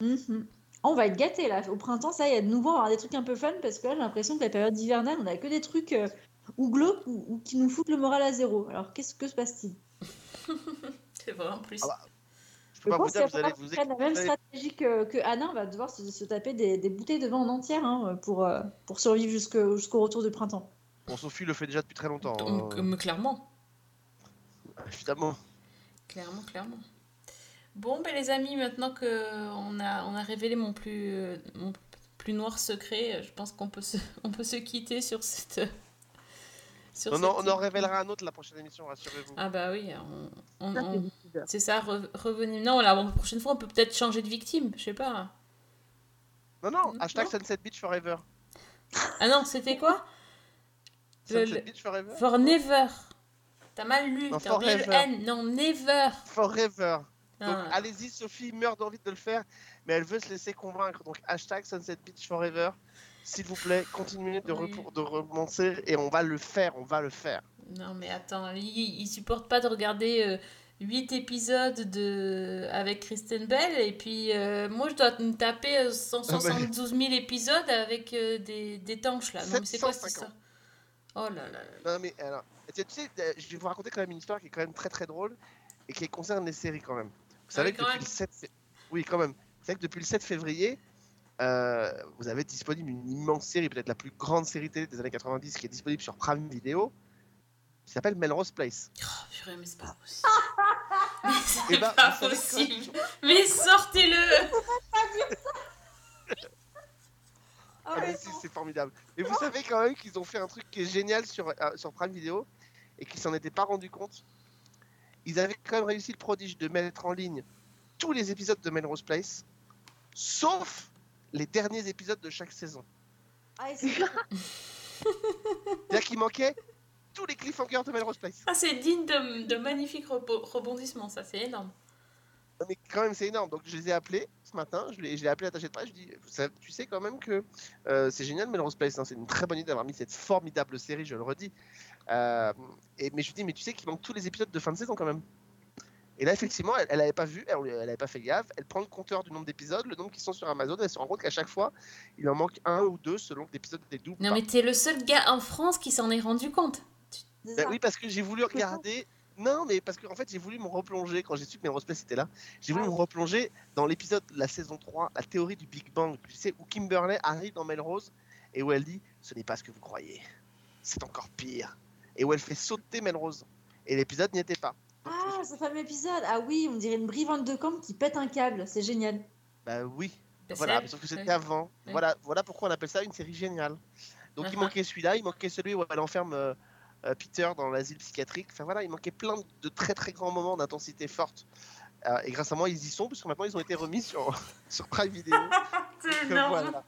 Mhm. On va être gâtés là. Au printemps, ça, y a de nouveau on va avoir des trucs un peu fun parce que là, j'ai l'impression que la période hivernale, on a que des trucs euh, ou glauques ou, ou qui nous foutent le moral à zéro. Alors, qu'est-ce que se passe-t-il? C'est vrai en plus. Ah bah, Je Je peux pas vous pense dire, vous allez vous qu'on la même stratégie que, que Anna. On va devoir se, se taper des, des bouteilles de vin en entière hein, pour, euh, pour survivre jusqu'au retour du printemps. Bon, Sophie le fait déjà depuis très longtemps. Donc, hein. euh, clairement. Évidemment. Clairement, clairement. Bon, ben les amis, maintenant que on a, on a révélé mon plus, euh, mon plus noir secret, je pense qu'on peut se, on peut se quitter sur cette. Sur Non, non, cette- on en révélera un autre la prochaine émission, rassurez-vous. Ah bah oui, on, on- on- c'est ça, re- revenez. Non, la prochaine fois, on peut peut-être changer de victime, je sais pas. Non, non, Non. hashtag Sunset Beach Forever. Ah non, c'était quoi? Sunset le- Beach Forever For never. T'as mal lu, Non, t'as oublié le forever. N. Non, never. Forever. Donc Ah. allez-y, Sophie meurt d'envie de le faire, mais elle veut se laisser convaincre. Donc hashtag Sunset Beach Forever. S'il vous plaît, continuez de, Oui. de et on va le faire, on va le faire. Non, mais attends, il, il supporte pas de regarder 8 épisodes de... avec Kristen Bell, et puis euh, moi je dois me taper euh, 172 000 épisodes avec euh, des, des tanches là. Non, mais c'est quoi cette 750. histoire Oh là là là. Non mais alors, tu sais, euh, je vais vous raconter quand même une histoire qui est quand même très très drôle et qui concerne les séries quand même. Vous savez oui, que depuis le 7 fé- oui quand même. Vous savez que depuis le 7 février, euh, vous avez disponible une immense série, peut-être la plus grande série télé des années 90 qui est disponible sur Prime Video, qui s'appelle Melrose Place. Oh purée, mais c'est pas possible. mais c'est Eh ben, pas possible. Mais sortez-le Ah Ah, ouais, mais si, c'est formidable. Et vous savez quand même qu'ils ont fait un truc qui est génial sur, euh, sur Prime Video et qu'ils s'en étaient pas rendu compte. Ils avaient quand même réussi le prodige de mettre en ligne tous les épisodes de Melrose Place, sauf les derniers épisodes de chaque saison. Ah, et c'est- C'est-à-dire qu'il manquait tous les cliffhangers de Melrose Place. Ah, c'est digne de, de magnifiques rebondissements, ça c'est énorme. Non, Mais quand même, c'est énorme. Donc, je les ai appelés ce matin. Je l'ai appelé attaché de presse. Je dis, tu sais quand même que euh, c'est génial, Melrose Place. hein, c'est une très bonne idée d'avoir mis cette formidable série, je le redis. Euh, et, mais je lui dis, mais tu sais qu'il manque tous les épisodes de fin de saison quand même. Et là, effectivement, elle, elle avait pas vu, elle, elle avait pas fait gaffe. Elle prend le compteur du nombre d'épisodes, le nombre qui sont sur Amazon. Elle se rend compte qu'à chaque fois, il en manque un ou deux selon que l'épisode est double. Non, mais t'es le seul gars en France qui s'en est rendu compte. Ben oui, parce que j'ai voulu regarder. Non, mais parce qu'en fait, j'ai voulu me replonger quand j'ai su que Melrose Place était là. J'ai voulu Ah me replonger dans l'épisode de la saison 3, la théorie du Big Bang. Tu sais, où Kimberley arrive dans Melrose et où elle dit Ce n'est pas ce que vous croyez. C'est encore pire. Et où elle fait sauter Melrose. Et l'épisode n'y était pas. Ah, ce fameux épisode. Ah oui, on dirait une brivante de camp qui pète un câble. C'est génial. Bah oui. Bah, Voilà, sauf que c'était avant. Voilà, voilà pourquoi on appelle ça une série géniale. Donc il Uh-huh. manquait celui-là, il manquait celui où elle enferme euh, euh, Peter dans l'asile psychiatrique. Enfin voilà, il manquait plein de très très grands moments d'intensité forte. Euh, et grâce à moi, ils y sont, parce que maintenant ils ont été remis sur, sur Prime Video. C'est énorme. voilà.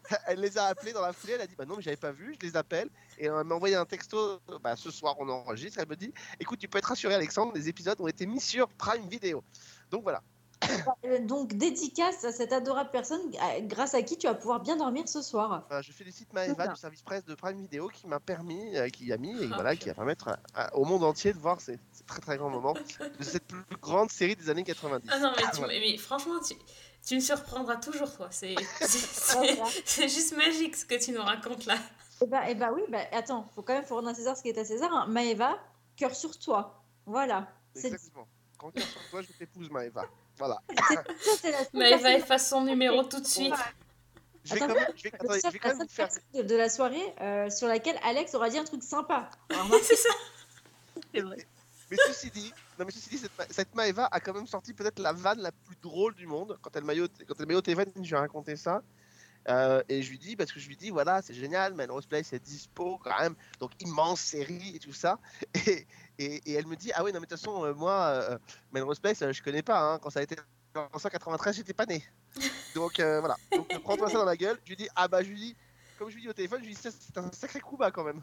elle les a appelés dans la foulée, elle a dit Bah non, mais j'avais pas vu, je les appelle. Et elle m'a envoyé un texto euh, bah, Ce soir, on enregistre. Elle me dit Écoute, tu peux être rassuré, Alexandre, les épisodes ont été mis sur Prime Video. Donc voilà. Euh, Donc, dédicace à cette adorable personne à- grâce à qui tu vas pouvoir bien dormir ce soir. Voilà, je félicite Maëva du service presse de Prime Video qui m'a permis, euh, qui a mis, et Ah, voilà, qui va permettre à- à- au monde entier de voir ces, ces très très grands moments de cette plus grande série des années 90. Ah non, mais, tu- Voilà. mais franchement, tu, tu me surprendras toujours, toi. C'est juste magique ce que tu nous racontes là. Eh bah, eh bah oui, bah, attends, faut quand même faut rendre à César ce qui est à César. hein. Maëva, cœur sur toi. Voilà. C'est Exactement. Quand cœur sur toi, je t'épouse Maëva. Voilà. Maëva efface son numéro tout de suite. Je vais Attends, quand même, je vais, attendez, je quand même faire. personne de, de la soirée euh, sur laquelle Alex aura dit un truc sympa. C'est ça. C'est vrai. Mais ceci dit, non mais ceci dit, cette, cette Maëva a quand même sorti peut-être la vanne la plus drôle du monde quand elle m'a eu au, quand elle m'a eu au téléphone, je lui ai raconté ça. Euh, et je lui dis, parce que je lui dis, voilà, c'est génial, Melrose Place est dispo quand même, donc immense série et tout ça. Et, et, et elle me dit, ah oui, non, mais de toute façon, euh, moi, euh, Melrose Place, euh, je connais pas, hein, quand ça a été en 1993, j'étais pas né. Donc voilà, donc prends-toi ça dans la gueule. Je lui dis, ah bah, je lui dis, comme je lui dis au téléphone, je lui dis, c'est un sacré coup bas quand même.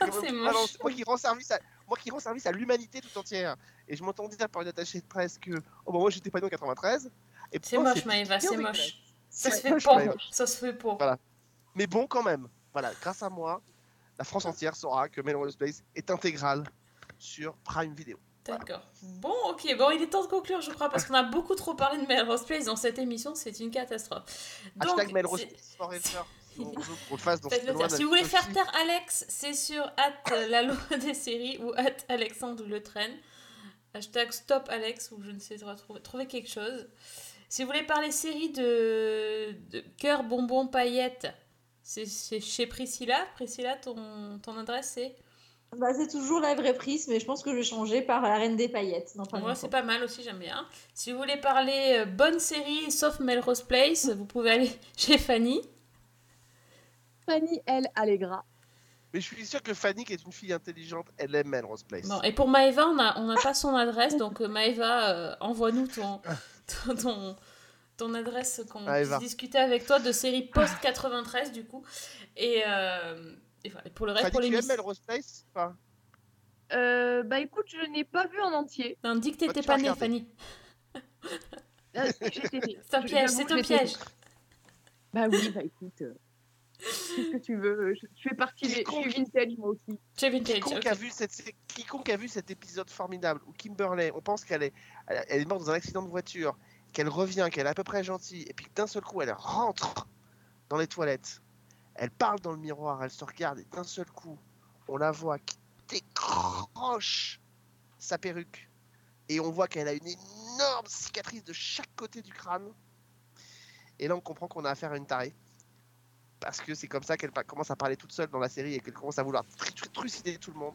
Ah, c'est moi, qui rends service à, moi qui rends service à l'humanité tout entière. Et je m'entends dire par une attachée de presse que, oh bah moi j'étais pas né en 93. Et C'est moche, Maëva, c'est moche. Ça se moche. Ça se fait pas. Voilà. Mais bon, quand même. Voilà, grâce à moi, la France entière saura que Melrose Place est intégrale sur Prime Video. D'accord. Bon, ok. Bon, il est temps de conclure, je crois, parce qu'on a beaucoup trop parlé de Melrose Place dans cette émission. C'est une catastrophe. Donc, Hashtag Melrose Place. On le fasse dans Si vous voulez faire taire Alex, c'est sur hâte la loi des séries ou hâte Alexandre Le Train. Hashtag stop Alex ou je ne sais pas trouver, trouver quelque chose. Si vous voulez parler série de, de cœur, bonbon, paillettes, c'est chez Priscilla. Priscilla, ton, ton adresse c'est Bah, c'est toujours la vraie prise, mais je pense que je vais changer par la reine des paillettes. Moi, c'est pas mal aussi, j'aime bien. Si vous voulez parler euh, bonne série, sauf Melrose Place, vous pouvez aller chez Fanny. Fanny, elle, Allegra. Mais je suis sûr que Fanny, qui est une fille intelligente, elle aime Melrose Place. Bon, et pour Maëva, on n'a on n'a pas son adresse, donc euh, Maëva, euh, envoie-nous ton, ton, ton, ton adresse qu'on puisse discuter avec toi de série post-93 du coup. Et, euh, et voilà, et pour le reste, Fanny, pour tu aimes. Melrose Place Euh, bah écoute, je n'ai pas vu en entier. Non, dis que t'étais pas née. Fanny. C'est un piège, c'est un piège. Bah oui, bah écoute. Qu'est-ce que tu veux Je, je fais partie des. Je suis vintage moi aussi. Chez Vintage, Quiconque, a vu cette, quiconque a vu cet épisode formidable où Kimberley, on pense qu'elle est, elle elle est morte dans un accident de voiture, qu'elle revient, qu'elle est à peu près gentille, et puis d'un seul coup elle rentre dans les toilettes, elle parle dans le miroir, elle se regarde, et d'un seul coup on la voit qui décroche sa perruque, et on voit qu'elle a une énorme cicatrice de chaque côté du crâne. Et là on comprend qu'on a affaire à une tarée. Parce que c'est comme ça qu'elle commence à parler toute seule dans la série et qu'elle commence à vouloir tru- tru- trucider tout le monde.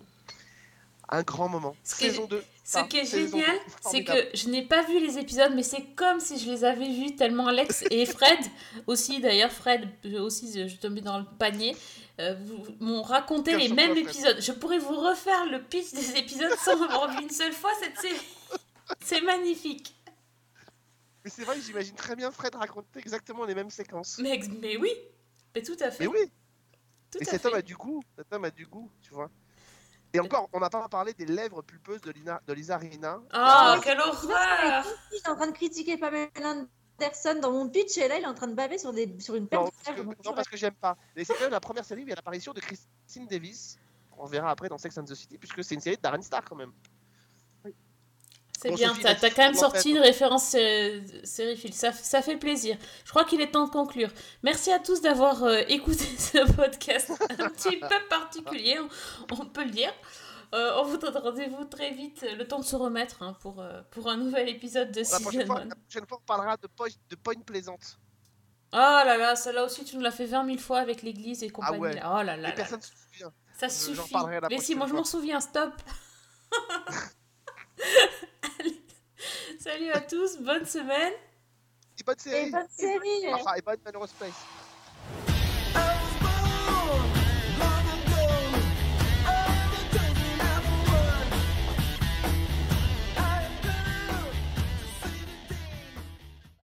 Un grand moment. Ce Saison 2. Ce qui est génial, 2, c'est que je n'ai pas vu les épisodes, mais c'est comme si je les avais vus tellement Alex et Fred aussi. D'ailleurs, Fred euh, aussi, je je tombais dans le panier. euh, m'ont raconté les mêmes épisodes. Je pourrais vous refaire le pitch des épisodes sans avoir vu une seule fois cette série. C'est magnifique. Mais c'est vrai que j'imagine très bien Fred raconter exactement les mêmes séquences. Mais, mais oui, mais tout à fait. Mais oui, tout et à cet fait. homme a du goût. Cet homme a du goût, tu vois. Et encore, on n'a pas parlé des lèvres pulpeuses de, Lina, de Lisa Rina. Oh, mais quelle horreur Il est en train de critiquer Pamela Anderson dans mon pitch et là il est en train de baver sur, des, sur une paire Non, de parce que, lèvres. non, parce que j'aime pas. Mais c'est quand même la première série où il y a l'apparition de Christine Davis. On verra après dans Sex and the City, puisque c'est une série de Darren Star quand même. C'est bien, t'as quand même sorti une référence euh, sériephile, ça, ça fait plaisir. Je crois qu'il est temps de conclure. Merci à tous d'avoir euh, écouté ce podcast un petit peu particulier, on, on peut le dire. Euh, on vous donne rendez-vous très vite, le temps de se remettre hein, pour, euh, pour un nouvel épisode de La prochaine, fois, 1. la prochaine fois, on parlera de point Plaisante. Oh là là, celle-là aussi tu nous l'as fait 20 000 fois avec l'église et compagnie. Ah ouais. là. Oh là là. Là personne ne se souvient. Ça suffit. Mais si, moi je m'en souviens, stop. Allez, Salut à tous, bonne semaine. Et bonne série. Et bonne série Enfin, et bonne Melrose